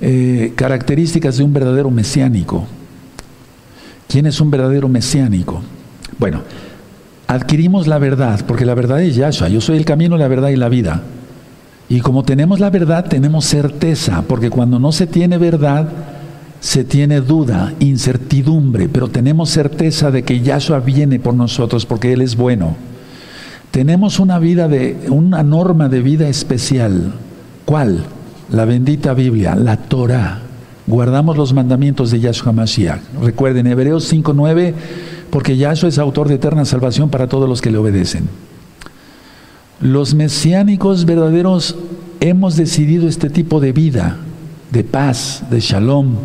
eh, Características de un verdadero mesiánico. ¿Quién es un verdadero mesiánico? Bueno, adquirimos la verdad, porque la verdad es Yahshua. Yo soy el camino, la verdad y la vida. Y como tenemos la verdad, tenemos certeza, porque cuando no se tiene verdad, se tiene duda, incertidumbre, pero tenemos certeza de que Yahshua viene por nosotros porque Él es bueno. Tenemos una vida de, una norma de vida especial. ¿Cuál? La bendita Biblia, la Torah. Guardamos los mandamientos de Yahshua Mashiach. Recuerden, Hebreos 5.9, porque Yahshua es autor de eterna salvación para todos los que le obedecen. Los mesiánicos verdaderos hemos decidido este tipo de vida, de paz, de shalom,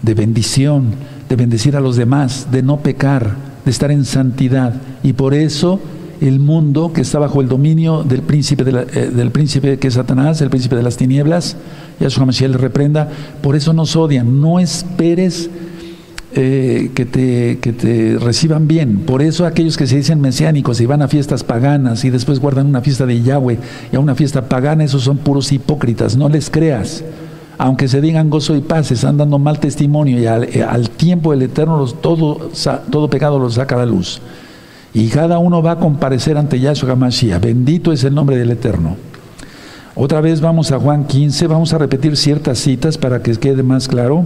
de bendición, de bendecir a los demás, de no pecar, de estar en santidad. Y por eso el mundo que está bajo el dominio del príncipe, eh, del príncipe que es Satanás, el príncipe de las tinieblas, Yahshua Mashiach le reprenda, por eso nos odian. No esperes eh, que, te, que te reciban bien. Por eso aquellos que se dicen mesiánicos y van a fiestas paganas y después guardan una fiesta de Yahweh y a una fiesta pagana, esos son puros hipócritas, no les creas aunque se digan gozo y paz, están dando mal testimonio y al, eh, tiempo del Eterno todo, todo pecado los saca a la luz. Y cada uno va a comparecer ante Yahshua Mashiach. Bendito es el nombre del Eterno. Otra vez vamos a Juan 15, vamos a repetir ciertas citas para que quede más claro.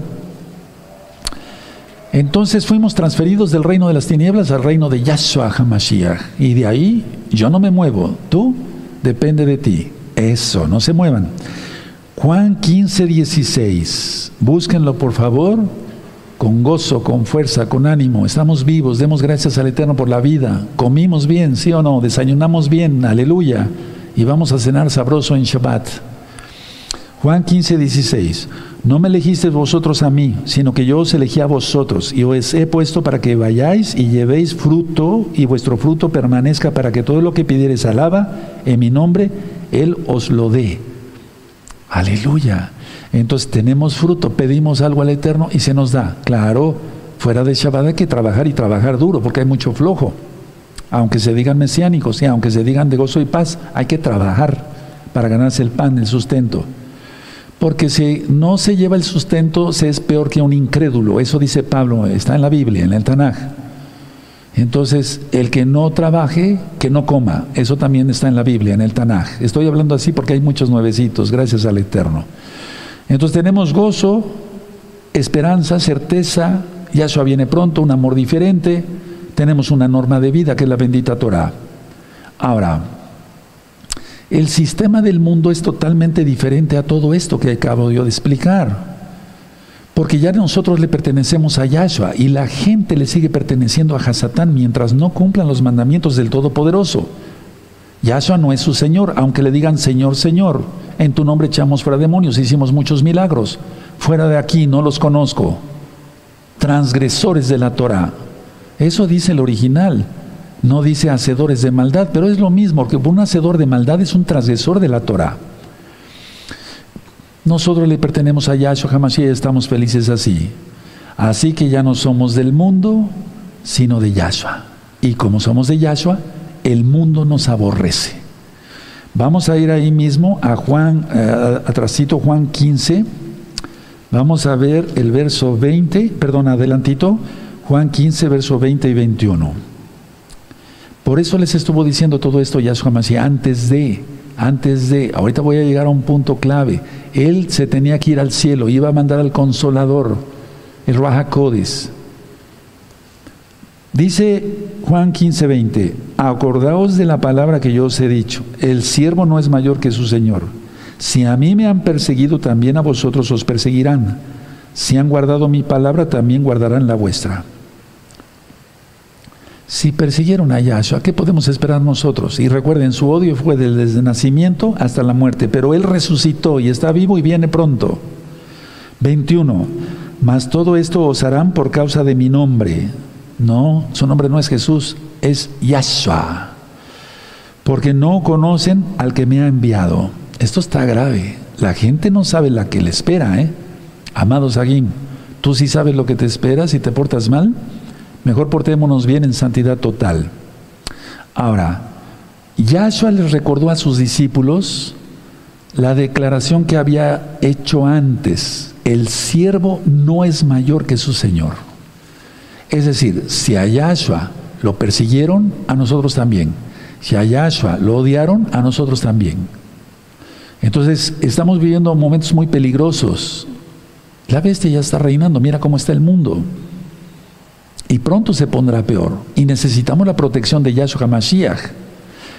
Entonces fuimos transferidos del reino de las tinieblas al reino de Yahshua HaMashiach. Y de ahí yo no me muevo, tú depende de ti. Eso, no se muevan. Juan 15, 16. Búsquenlo por favor, con gozo, con fuerza, con ánimo. Estamos vivos, demos gracias al Eterno por la vida. Comimos bien, sí o no, desayunamos bien, aleluya. Y vamos a cenar sabroso en Shabbat. Juan 15, 16. No me elegisteis vosotros a mí, sino que yo os elegí a vosotros, y os he puesto para que vayáis y llevéis fruto, y vuestro fruto permanezca para que todo lo que pidiereis alaba en mi nombre, Él os lo dé. Aleluya. Entonces tenemos fruto, pedimos algo al Eterno y se nos da. Claro, fuera de Shabbat hay que trabajar y trabajar duro porque hay mucho flojo. Aunque se digan mesiánicos y aunque se digan de gozo y paz, hay que trabajar para ganarse el pan, el sustento. Porque si no se lleva el sustento, se es peor que un incrédulo. Eso dice Pablo, está en la Biblia, en el Tanaj. Entonces, el que no trabaje, que no coma. Eso también está en la Biblia, en el Tanaj. Estoy hablando así porque hay muchos nuevecitos, gracias al Eterno. Entonces tenemos gozo, esperanza, certeza, Yahshua viene pronto, un amor diferente, tenemos una norma de vida que es la bendita Torah. Ahora, el sistema del mundo es totalmente diferente a todo esto que acabo yo de explicar. Porque ya nosotros le pertenecemos a Yahshua y la gente le sigue perteneciendo a Hasatán mientras no cumplan los mandamientos del Todopoderoso. Yahshua no es su Señor, aunque le digan Señor, Señor. En tu nombre echamos fuera demonios, hicimos muchos milagros. Fuera de aquí, no los conozco. Transgresores de la Torah. Eso dice el original. no dice hacedores de maldad, pero es lo mismo, porque un hacedor de maldad es un transgresor de la Torah. Nosotros le pertenecemos a Yahshua Hamashiach y estamos felices así. Así que ya no somos del mundo, sino de Yahshua. Y como somos de Yahshua, el mundo nos aborrece. Vamos a ir ahí mismo a Juan, eh, atrasito Juan 15. Vamos a ver el verso 20, perdón, adelantito, Juan 15, verso 20 y 21. Por eso les estuvo diciendo todo esto Yahshua Mashiach antes de, antes de, ahorita voy a llegar a un punto clave. Él se tenía que ir al cielo, iba a mandar al consolador, el Raja Dice Juan 15, 20, acordaos de la palabra que yo os he dicho, el siervo no es mayor que su Señor. Si a mí me han perseguido, también a vosotros os perseguirán. Si han guardado mi palabra, también guardarán la vuestra. Si persiguieron a Yahshua, ¿qué podemos esperar nosotros? Y recuerden, su odio fue desde el nacimiento hasta la muerte, pero Él resucitó y está vivo y viene pronto. 21. Mas todo esto os harán por causa de mi nombre. No, su nombre no es Jesús, es Yahshua. Porque no conocen al que me ha enviado. Esto está grave. La gente no sabe la que le espera, ¿eh? Amado Saguín, ¿tú sí sabes lo que te espera si te portas mal? Mejor portémonos bien en santidad total. Ahora, Yahshua les recordó a sus discípulos la declaración que había hecho antes. El siervo no es mayor que su Señor. Es decir, si a Yahshua lo persiguieron, a nosotros también. Si a Yahshua lo odiaron, a nosotros también. Entonces, estamos viviendo momentos muy peligrosos. La bestia ya está reinando, mira cómo está el mundo y pronto se pondrá peor. Y necesitamos la protección de Yahshua HaMashiach.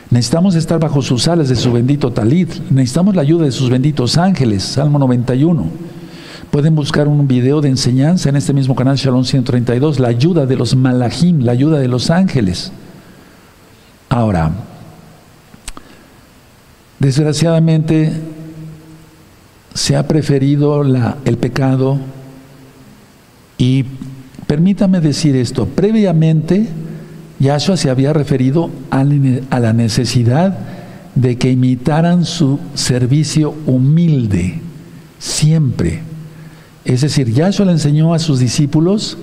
Necesitamos estar bajo sus alas de su bendito talit. Necesitamos la ayuda de sus benditos ángeles. Salmo 91. Pueden buscar un video de enseñanza en este mismo canal Shalom 132. La ayuda de los malachim, la ayuda de los ángeles. Ahora, desgraciadamente se ha preferido el pecado y Permítame decir esto, previamente Yahshua se había referido a la necesidad de que imitaran su servicio humilde, siempre. Es decir, Yahshua le enseñó a sus discípulos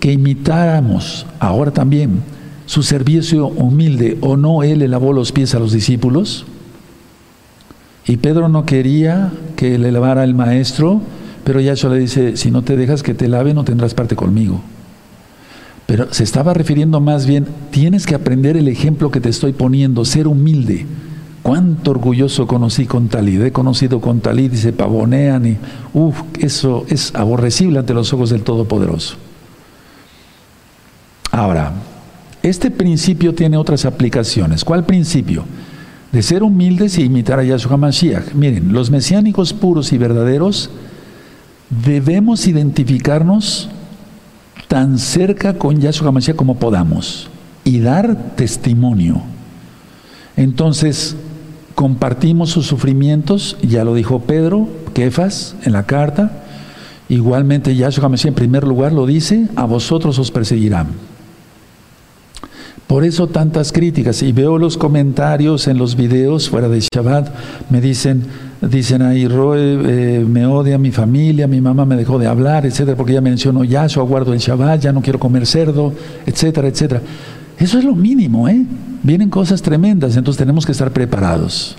que imitáramos, ahora también, su servicio humilde, o no él le lavó los pies a los discípulos. Y Pedro no quería que le lavara el maestro, pero Yahshua le dice, si no te dejas que te lave, no tendrás parte conmigo. Pero se estaba refiriendo más bien, tienes que aprender el ejemplo que te estoy poniendo, ser humilde. Cuánto orgulloso conocí con Talid, he conocido con Talid y se pavonean y, uff, eso es aborrecible ante los ojos del Todopoderoso. Ahora, este principio tiene otras aplicaciones. ¿Cuál principio? De ser humildes y imitar a Yahshua Mashiach. Miren, los mesiánicos puros y verdaderos debemos identificarnos tan cerca con Yahshua HaMashiach como podamos y dar testimonio. Entonces, compartimos sus sufrimientos, ya lo dijo Pedro, Kefas, en la carta. Igualmente Yahshua HaMashiach en primer lugar lo dice, a vosotros os perseguirán. Por eso tantas críticas. Y veo los comentarios en los videos fuera de Shabbat, me dicen, dicen ahí, Roe eh, me odia mi familia, mi mamá me dejó de hablar, etcétera, porque ya mencionó Yahshua, guardo el Shabbat, ya no quiero comer cerdo, etcétera, etcétera. Eso es lo mínimo, ¿eh? Vienen cosas tremendas, entonces tenemos que estar preparados.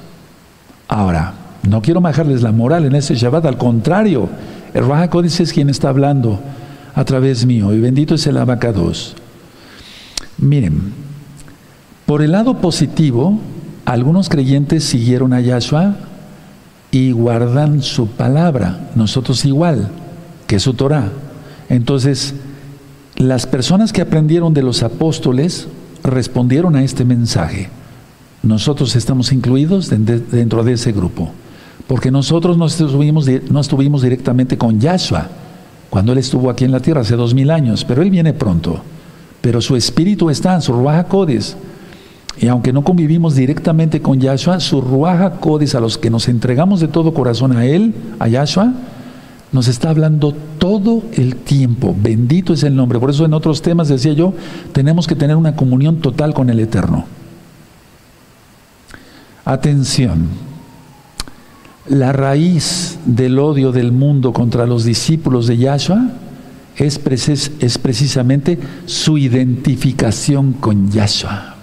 Ahora, no quiero bajarles la moral en ese Shabbat, al contrario, el Raja es quien está hablando a través mío, y bendito es el abacados. Miren, por el lado positivo, algunos creyentes siguieron a Yahshua y guardan su palabra, nosotros igual, que su Torah. Entonces, las personas que aprendieron de los apóstoles respondieron a este mensaje. Nosotros estamos incluidos dentro de ese grupo, porque nosotros no estuvimos, no estuvimos directamente con Yahshua cuando Él estuvo aquí en la tierra hace dos mil años, pero Él viene pronto pero su espíritu está en su Ruaja Codes. Y aunque no convivimos directamente con Yahshua, su Ruaja Codes, a los que nos entregamos de todo corazón a Él, a Yahshua, Nos está hablando todo el tiempo. Bendito es el nombre. Por eso en otros temas decía yo, tenemos que tener una comunión total con el Eterno. Atención. La raíz del odio del mundo contra los discípulos de Yahshua es, precisamente su identificación con Yahshua.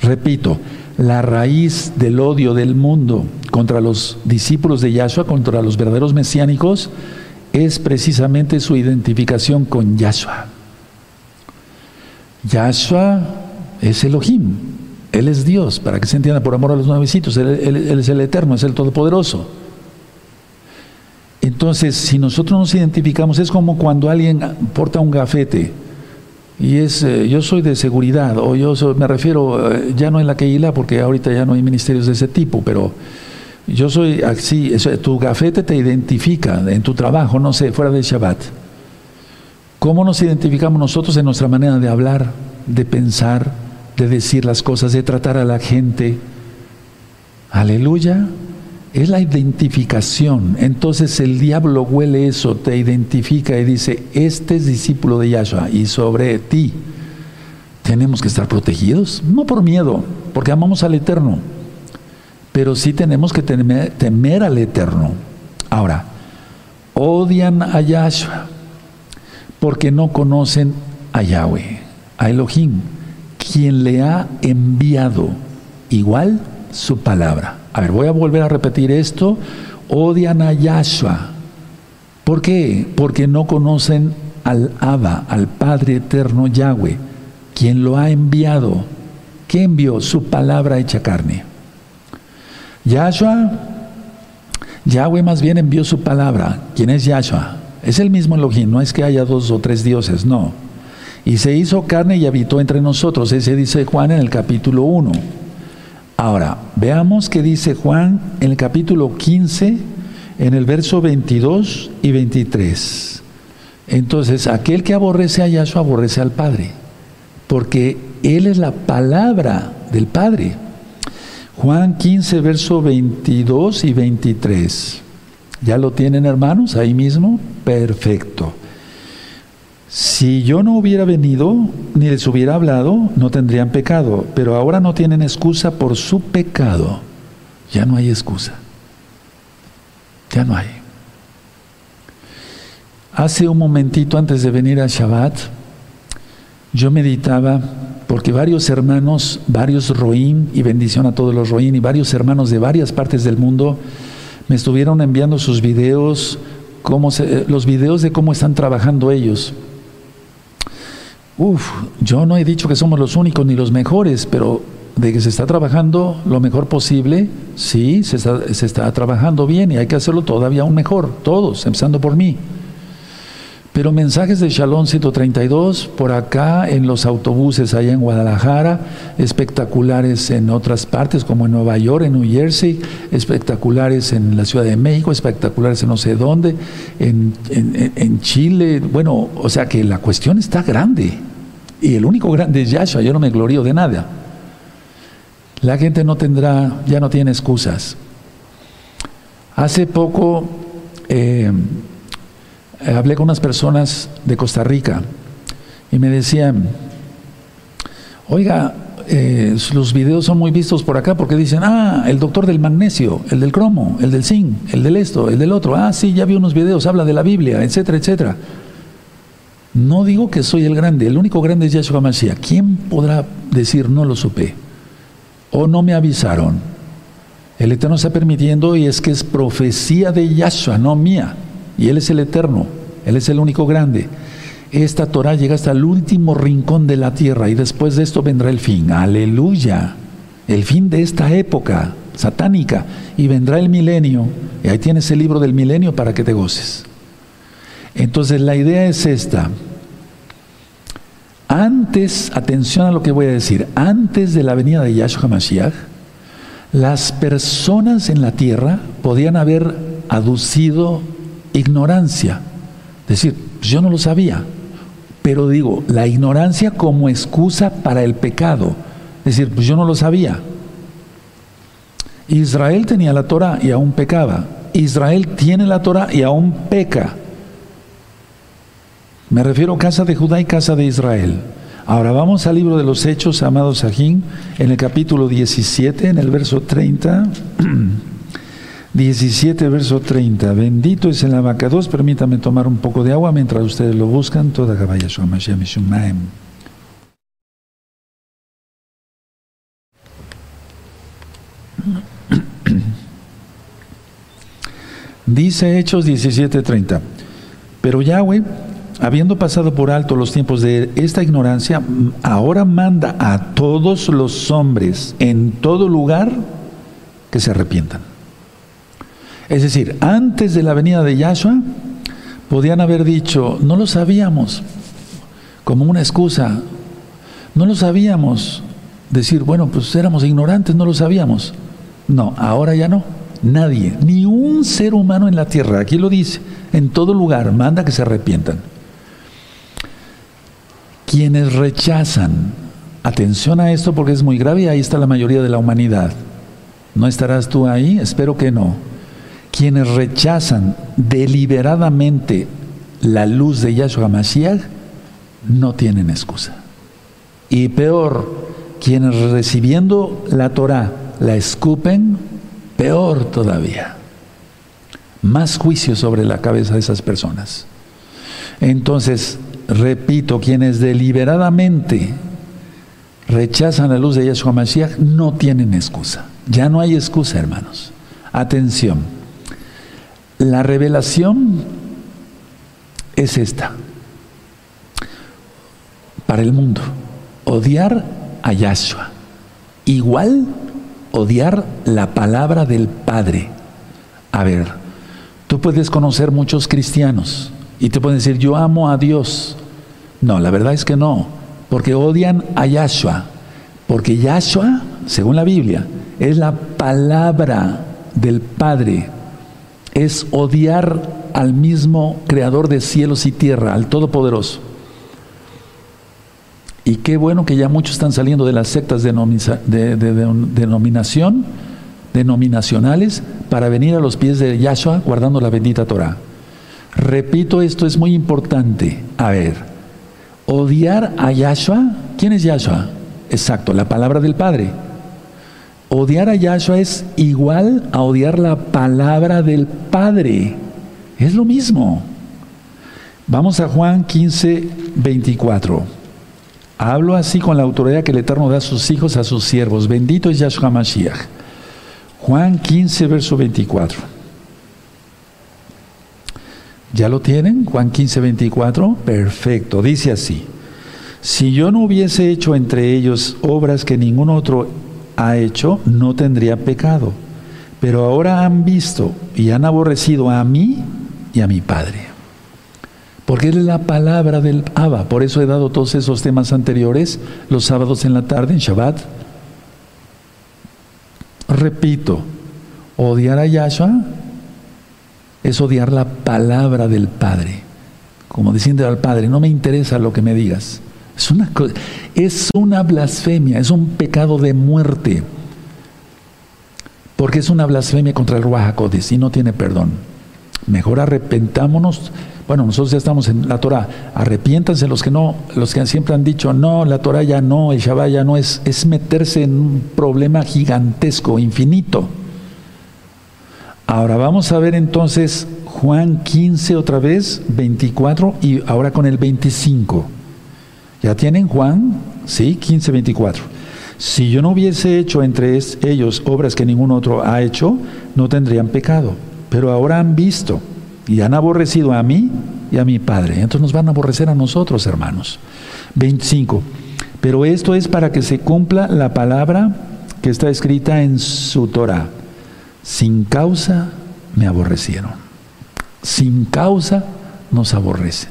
Repito, la raíz del odio del mundo contra los discípulos de Yahshua, contra los verdaderos mesiánicos, es precisamente su identificación con Yahshua. Yahshua es Elohim, Él es Dios, para que se entienda por amor a los nuevecitos, él, él es el Eterno, es el Todopoderoso. Entonces, si nosotros nos identificamos, es como cuando alguien porta un gafete y es, eh, yo soy de seguridad, o yo me refiero, eh, ya no en la Keilah, porque ahorita ya no hay ministerios de ese tipo, pero yo soy así, tu gafete te identifica en tu trabajo, no sé, fuera de Shabbat. ¿Cómo nos identificamos nosotros en nuestra manera de hablar, de pensar, de decir las cosas, de tratar a la gente? Aleluya es la identificación. Entonces el diablo huele eso, te identifica y dice, este es discípulo de Yahshua y sobre ti tenemos que estar protegidos, no por miedo, porque amamos al Eterno, pero sí tenemos que temer, al Eterno. Ahora, odian a Yahshua porque no conocen a Yahweh, a Elohim, quien le ha enviado igual su palabra. A ver, voy a volver a repetir esto. Odian a Yahshua. ¿Por qué? Porque no conocen al Abba, al Padre eterno Yahweh, quien lo ha enviado. ¿Qué envió? Su palabra hecha carne. Yahshua, Yahweh más bien envió su palabra. ¿Quién es Yahshua? Es el mismo Elohim, no es que haya dos o tres dioses, no. Y se hizo carne y habitó entre nosotros. Ese dice Juan en el capítulo 1. Ahora, veamos qué dice Juan en el capítulo 15, en el verso 22 y 23. Entonces, aquel que aborrece a Yahshua aborrece al Padre, porque Él es la palabra del Padre. Juan 15, verso 22 y 23. ¿Ya lo tienen hermanos ahí mismo? Perfecto. Si yo no hubiera venido ni les hubiera hablado, no tendrían pecado, pero ahora no tienen excusa por su pecado. Ya no hay excusa. Ya no hay. Hace un momentito antes de venir a Shabbat, yo meditaba porque varios hermanos, varios Roim, y bendición a todos los Roim, y varios hermanos de varias partes del mundo, me estuvieron enviando sus videos, cómo los videos de cómo están trabajando ellos. Uf, yo no he dicho que somos los únicos ni los mejores, pero de que se está trabajando lo mejor posible, sí, se está, se está trabajando bien y hay que hacerlo todavía aún mejor, todos, empezando por mí. Pero mensajes de Shalom 132 por acá en los autobuses allá en Guadalajara, espectaculares en otras partes como en Nueva York, en New Jersey, espectaculares en la Ciudad de México, espectaculares en no sé dónde, en, en Chile. Bueno, o sea que la cuestión está grande. Y el único grande es Yahshua, yo no me glorío de nada. La gente no tendrá, ya no tiene excusas. Hace poco... Eh, hablé con unas personas de Costa Rica y me decían, oiga, eh, los videos son muy vistos por acá porque dicen, ah, el doctor del magnesio, el del cromo, el del zinc, el del esto, el del otro, ah, sí, ya vi unos videos, habla de la Biblia, etcétera, etcétera. No digo que soy el grande, el único grande es Yahshua Mashiach. ¿Quién podrá decir no lo supe? O no me avisaron. El Eterno está permitiendo y es que es profecía de Yahshua, no mía y Él es el eterno, Él es el único grande. Esta Torah llega hasta el último rincón de la tierra y después de esto vendrá el fin. Aleluya. El fin de esta época satánica y vendrá el milenio. Y ahí tienes el libro del milenio para que te goces. Entonces la idea es esta. Antes, atención a lo que voy a decir, antes de la venida de Yahshua Mashiach, las personas en la tierra podían haber aducido ignorancia. Decir, yo no lo sabía. Pero digo, la ignorancia como excusa para el pecado. Decir, pues yo no lo sabía. Israel tenía la Torah y aún pecaba. Israel tiene la Torah y aún peca. Me refiero a casa de Judá y casa de Israel. Ahora vamos al libro de los Hechos, amados Sajín, en el capítulo 17, en el verso 30. 17, verso 30. Bendito es el abacados. Permítame tomar un poco de agua mientras ustedes lo buscan. Toda Dice Hechos 17:30. Pero Yahweh, habiendo pasado por alto los tiempos de esta ignorancia, ahora manda a todos los hombres en todo lugar que se arrepientan. Es decir, antes de la venida de Yahshua, podían haber dicho, no lo sabíamos, como una excusa, no lo sabíamos, decir, bueno, pues éramos ignorantes, no lo sabíamos. No, ahora ya no. Nadie, ni un ser humano en la tierra, aquí lo dice, en todo lugar, manda que se arrepientan. Quienes rechazan, atención a esto porque es muy grave y ahí está la mayoría de la humanidad. ¿No estarás tú ahí? Espero que no. Quienes rechazan deliberadamente la luz de Yahshua Mashiach no tienen excusa. Y peor, quienes recibiendo la Torah la escupen, Peor todavía. Más juicio sobre la cabeza de esas personas. Entonces, repito, quienes deliberadamente rechazan la luz de Yeshua Mashiach no tienen excusa. Ya no hay excusa, hermanos. Atención. La revelación es esta. Para el mundo, odiar a Yahshua. Igual odiar la palabra del Padre. A ver, tú puedes conocer muchos cristianos y te pueden decir, yo amo a Dios. No, la verdad es que no, porque odian a Yahshua. Porque Yahshua, según la Biblia, es la palabra del Padre. Es odiar al mismo creador de cielos y tierra, al Todopoderoso. Y qué bueno que ya muchos están saliendo de las sectas de, denominación, denominacionales, para venir a los pies de Yahshua guardando la bendita Torah. Repito, esto es muy importante. A ver, odiar a Yahshua, ¿quién es Yahshua? Exacto, la palabra del Padre. Odiar a Yahshua es igual a odiar la palabra del Padre. Es lo mismo. Vamos a Juan 15, 24. Hablo así con la autoridad que el Eterno da a sus hijos, a sus siervos. Bendito es Yahshua Mashiach. Juan 15, verso 24. ¿Ya lo tienen? Juan 15, 24. Perfecto. Dice así. Si yo no hubiese hecho entre ellos obras que ningún otro ha hecho, no tendría pecado. Pero ahora han visto y han aborrecido a mí y a mi Padre. Porque es la palabra del Abba. Por eso he dado todos esos temas anteriores los sábados en la tarde, en Shabbat. Repito, odiar a Yahshua es odiar la palabra del Padre. Como diciendo al Padre, no me interesa lo que me digas. Es una, es una blasfemia, es un pecado de muerte. Porque es una blasfemia contra el Ruach y no tiene perdón. Mejor arrepentámonos bueno, nosotros ya estamos en la Torah. Arrepiéntanse los que no, los que siempre han dicho, no, la Torah ya no, el Shabbat ya no, es, es meterse en un problema gigantesco, infinito. Ahora vamos a ver entonces Juan 15 otra vez, 24 y ahora con el 25. ¿Ya tienen Juan? Sí, 15, 24. Si yo no hubiese hecho entre ellos obras que ningún otro ha hecho, no tendrían pecado. Pero ahora han visto y han aborrecido a mí y a mi Padre. Entonces nos van a aborrecer a nosotros, hermanos. 25. Pero esto es para que se cumpla la palabra que está escrita en su Torah. Sin causa me aborrecieron. Sin causa nos aborrecen.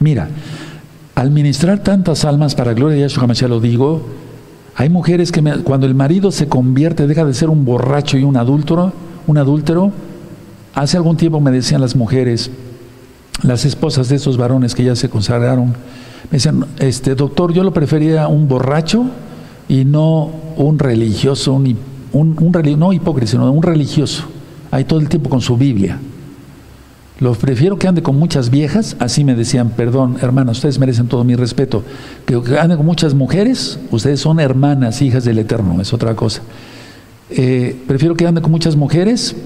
Mira, al ministrar tantas almas para gloria de Yahshua Mashiach, lo digo, hay mujeres que cuando el marido se convierte, deja de ser un borracho y un adúltero, un adúltero, Hace algún tiempo me decían las mujeres, las esposas de esos varones que ya se consagraron, me decían, este doctor, yo lo prefería un borracho y no un religioso, un, un, no hipócrita, sino un religioso. ahí todo el tiempo con su Biblia. Lo prefiero que ande con muchas viejas, así me decían, perdón, hermanas, ustedes merecen todo mi respeto. Que ande con muchas mujeres, ustedes son hermanas, hijas del Eterno, es otra cosa. Eh, prefiero que ande con muchas mujeres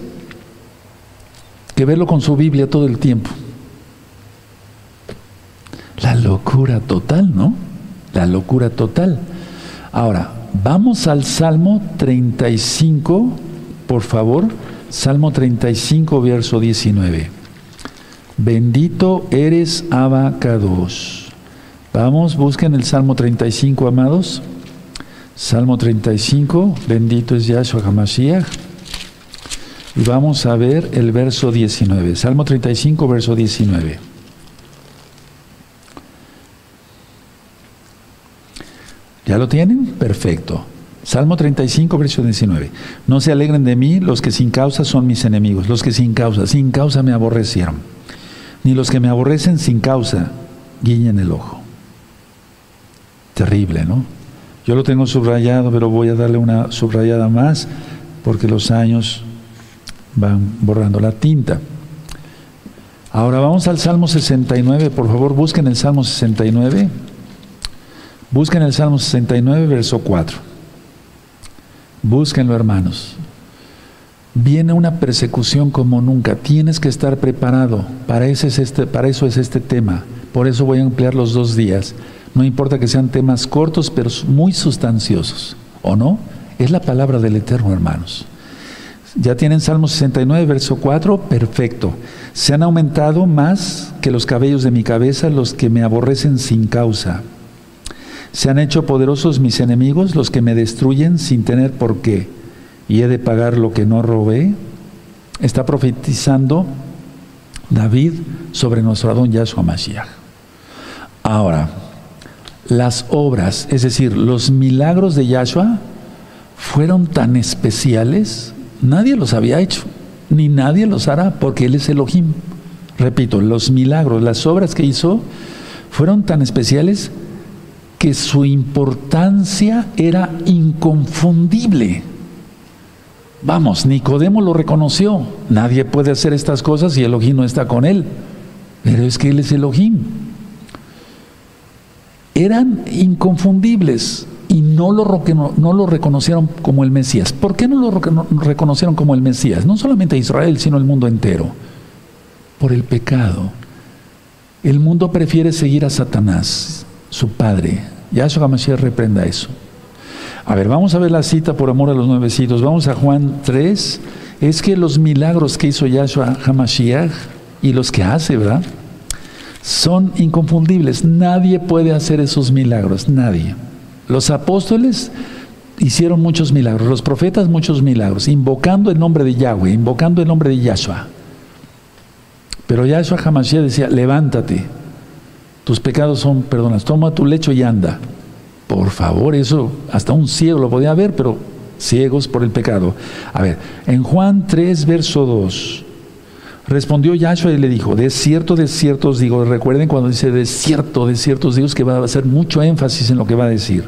que verlo con su Biblia todo el tiempo. La locura total, ¿no? La locura total. Ahora, vamos al Salmo 35, por favor. Salmo 35, verso 19. Bendito eres Abacados. Vamos, busquen el Salmo 35, amados. Salmo 35, bendito es Yahshua HaMashiach. Y vamos a ver el verso 19. Salmo 35, verso 19. ¿Ya lo tienen? Perfecto. Salmo 35, verso 19. No se alegren de mí los que sin causa son mis enemigos, los que sin causa, sin causa me aborrecieron. Ni los que me aborrecen sin causa guiñen el ojo. Terrible, ¿no? Yo lo tengo subrayado, pero voy a darle una subrayada más porque los años van borrando la tinta. Ahora vamos al Salmo 69, por favor busquen el Salmo 69. Busquen el Salmo 69, verso 4. Búsquenlo, hermanos. Viene una persecución como nunca. Tienes que estar preparado. Para eso es este, para eso es este tema. Por eso voy a emplear los dos días. No importa que sean temas cortos, pero muy sustanciosos. ¿O no? Es la palabra del Eterno, hermanos. Ya tienen Salmo 69, verso 4, perfecto. Se han aumentado más que los cabellos de mi cabeza los que me aborrecen sin causa. Se han hecho poderosos mis enemigos, los que me destruyen sin tener por qué. Y he de pagar lo que no robé. Está profetizando David sobre nuestro Adón Yahshua Mashiach. Ahora, las obras, es decir, los milagros de Yahshua, fueron tan especiales Nadie los había hecho, ni nadie los hará, porque Él es Elohim. Repito, los milagros, las obras que hizo, fueron tan especiales que su importancia era inconfundible. Vamos, Nicodemo lo reconoció. Nadie puede hacer estas cosas si Elohim no está con él. Pero es que Él es Elohim. Eran inconfundibles y no lo, no lo reconocieron como el Mesías. ¿Por qué no lo reconocieron como el Mesías? No solamente Israel, sino el mundo entero. Por el pecado. El mundo prefiere seguir a Satanás, su padre. Yahshua Hamashiach reprenda eso. A ver, vamos a ver la cita por amor a los nuevecitos. Vamos a Juan 3. Es que los milagros que hizo Yahshua Hamashiach y los que hace, ¿verdad? Son inconfundibles. Nadie puede hacer esos milagros, nadie. Los apóstoles hicieron muchos milagros, los profetas muchos milagros, invocando el nombre de Yahweh, invocando el nombre de Yahshua. Pero Yahshua jamás decía, levántate, tus pecados son perdonas, toma tu lecho y anda. Por favor, eso hasta un ciego lo podía ver, pero ciegos por el pecado. A ver, en Juan 3, verso 2, respondió Yahshua y le dijo, de cierto, de cierto digo, recuerden cuando dice de cierto, de cierto digo, que va a hacer mucho énfasis en lo que va a decir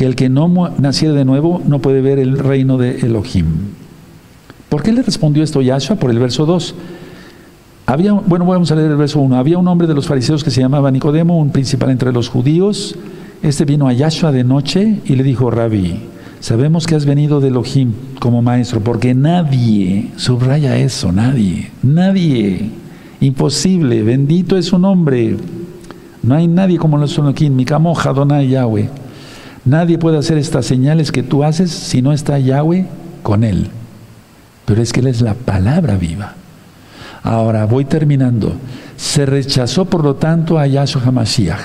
que el que no naciera de nuevo no puede ver el reino de Elohim. ¿Por qué le respondió esto Yahshua? Por el verso 2. Bueno, vamos a leer el verso 1. Había un hombre de los fariseos que se llamaba Nicodemo, un principal entre los judíos. Este vino a Yahshua de noche y le dijo, Rabí, sabemos que has venido de Elohim como maestro, porque nadie, subraya eso, nadie, nadie, imposible, bendito es su nombre. No hay nadie como lo Elohim, mi camo Adonai Yahweh. Nadie puede hacer estas señales que tú haces si no está Yahweh con él. Pero es que él es la palabra viva. Ahora voy terminando. Se rechazó por lo tanto a Yahshua HaMashiach.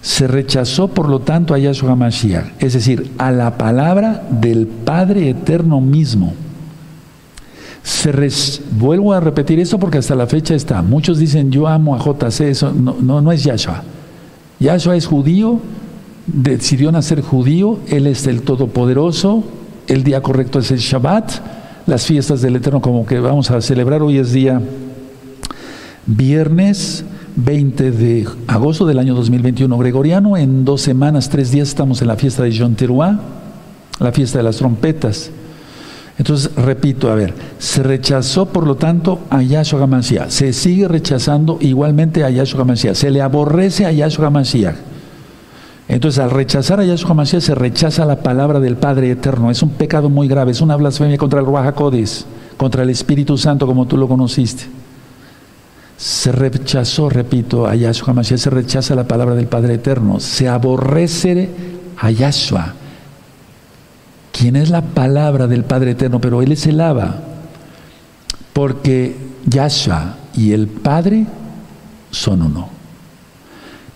Se rechazó por lo tanto a Yahshua HaMashiach. Es decir, a la palabra del Padre Eterno mismo. Se Vuelvo a repetir eso porque hasta la fecha está. Muchos dicen yo amo a JC. Eso no, no, no es Yahshua. Yahshua es judío decidió nacer judío, Él es el Todopoderoso, el día correcto es el Shabbat, las fiestas del Eterno como que vamos a celebrar hoy es día viernes 20 de agosto del año 2021 gregoriano, en dos semanas, tres días estamos en la fiesta de Yom Teruah, la fiesta de las trompetas. Entonces, repito, a ver, se rechazó por lo tanto a Yahshua HaMashiach, se sigue rechazando igualmente a Yahshua HaMashiach, se le aborrece a Yahshua HaMashiach. Entonces, al rechazar a Yahshua HaMashiach se rechaza la palabra del Padre Eterno, es un pecado muy grave, es una blasfemia contra el Ruach contra el Espíritu Santo como tú lo conociste. Se rechazó, repito, a Yahshua HaMashiach, se rechaza la palabra del Padre Eterno, se aborrece a Yahshua quien es la palabra del Padre Eterno, pero Él es el Abba, porque Yahshua y el Padre son uno.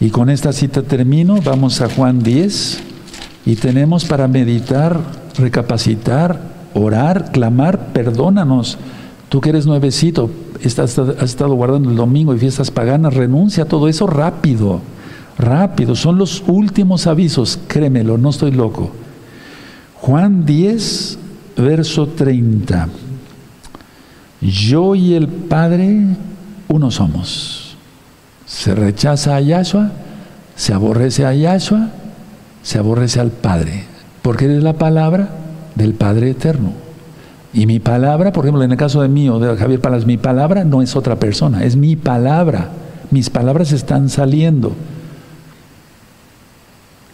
Y con esta cita termino, vamos a Juan 10 y tenemos para meditar, recapacitar, orar, clamar, perdónanos. Tú que eres nuevecito, has estado guardando el domingo y fiestas paganas, renuncia a todo eso rápido, rápido. Son los últimos avisos, créemelo, no estoy loco. Juan 10, verso 30. Yo y el Padre uno somos. Se rechaza a Yahshua, se aborrece a Yahshua, se aborrece al Padre, porque es la palabra del Padre eterno. Y mi palabra, por ejemplo, en el caso de mí de Javier Palas, mi palabra no es otra persona, es mi palabra. Mis palabras están saliendo.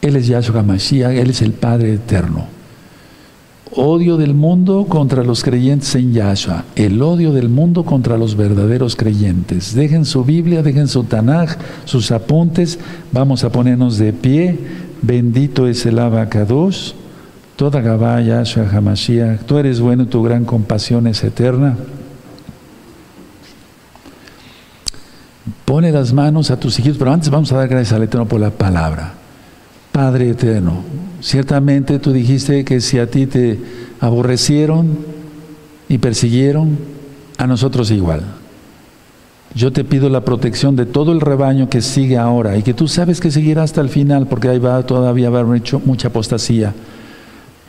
Él es Yahshua Mashiach, Él es el Padre eterno odio del mundo contra los creyentes en Yahshua, el odio del mundo contra los verdaderos creyentes. Dejen su Biblia, dejen su Tanaj, sus apuntes, vamos a ponernos de pie. Bendito es el Abacados, toda Gabá, Yahshua Hamashiach, tú eres bueno, tu gran compasión es eterna. Pone las manos a tus hijos, pero antes vamos a dar gracias al Eterno por la palabra. Padre eterno, ciertamente tú dijiste que si a ti te aborrecieron y persiguieron, a nosotros igual. Yo te pido la protección de todo el rebaño que sigue ahora y que tú sabes que seguirá hasta el final porque ahí va todavía a haber hecho mucha apostasía.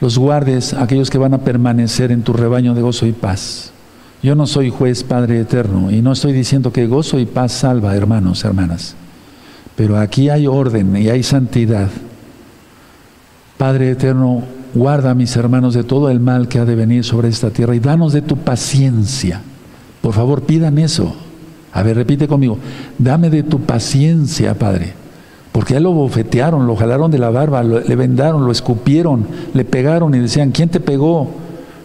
Los guardes, aquellos que van a permanecer en tu rebaño de gozo y paz. Yo no soy juez, Padre eterno, y no estoy diciendo que gozo y paz salva, hermanos, hermanas. Pero aquí hay orden y hay santidad. Padre eterno, guarda a mis hermanos de todo el mal que ha de venir sobre esta tierra y danos de tu paciencia. Por favor, pidan eso. A ver, repite conmigo. Dame de tu paciencia, Padre. Porque a él lo bofetearon, lo jalaron de la barba, le vendaron, lo escupieron, le pegaron y decían, ¿quién te pegó?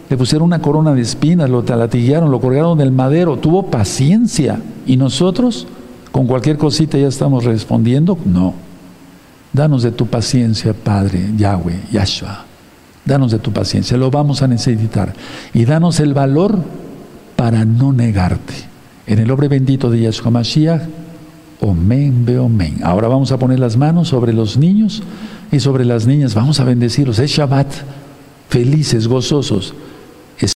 Le pusieron una corona de espinas, lo talatillaron, lo colgaron del madero. Tuvo paciencia. ¿Y nosotros? ¿Con cualquier cosita ya estamos respondiendo? No. Danos de tu paciencia, Padre, Yahweh, Yahshua. Danos de tu paciencia, lo vamos a necesitar. Y danos el valor para no negarte. En el nombre bendito de Yahshua Mashiach, Omen, be omen. Ahora vamos a poner las manos sobre los niños y sobre las niñas. Vamos a bendecirlos. Es Shabbat. Felices, gozosos.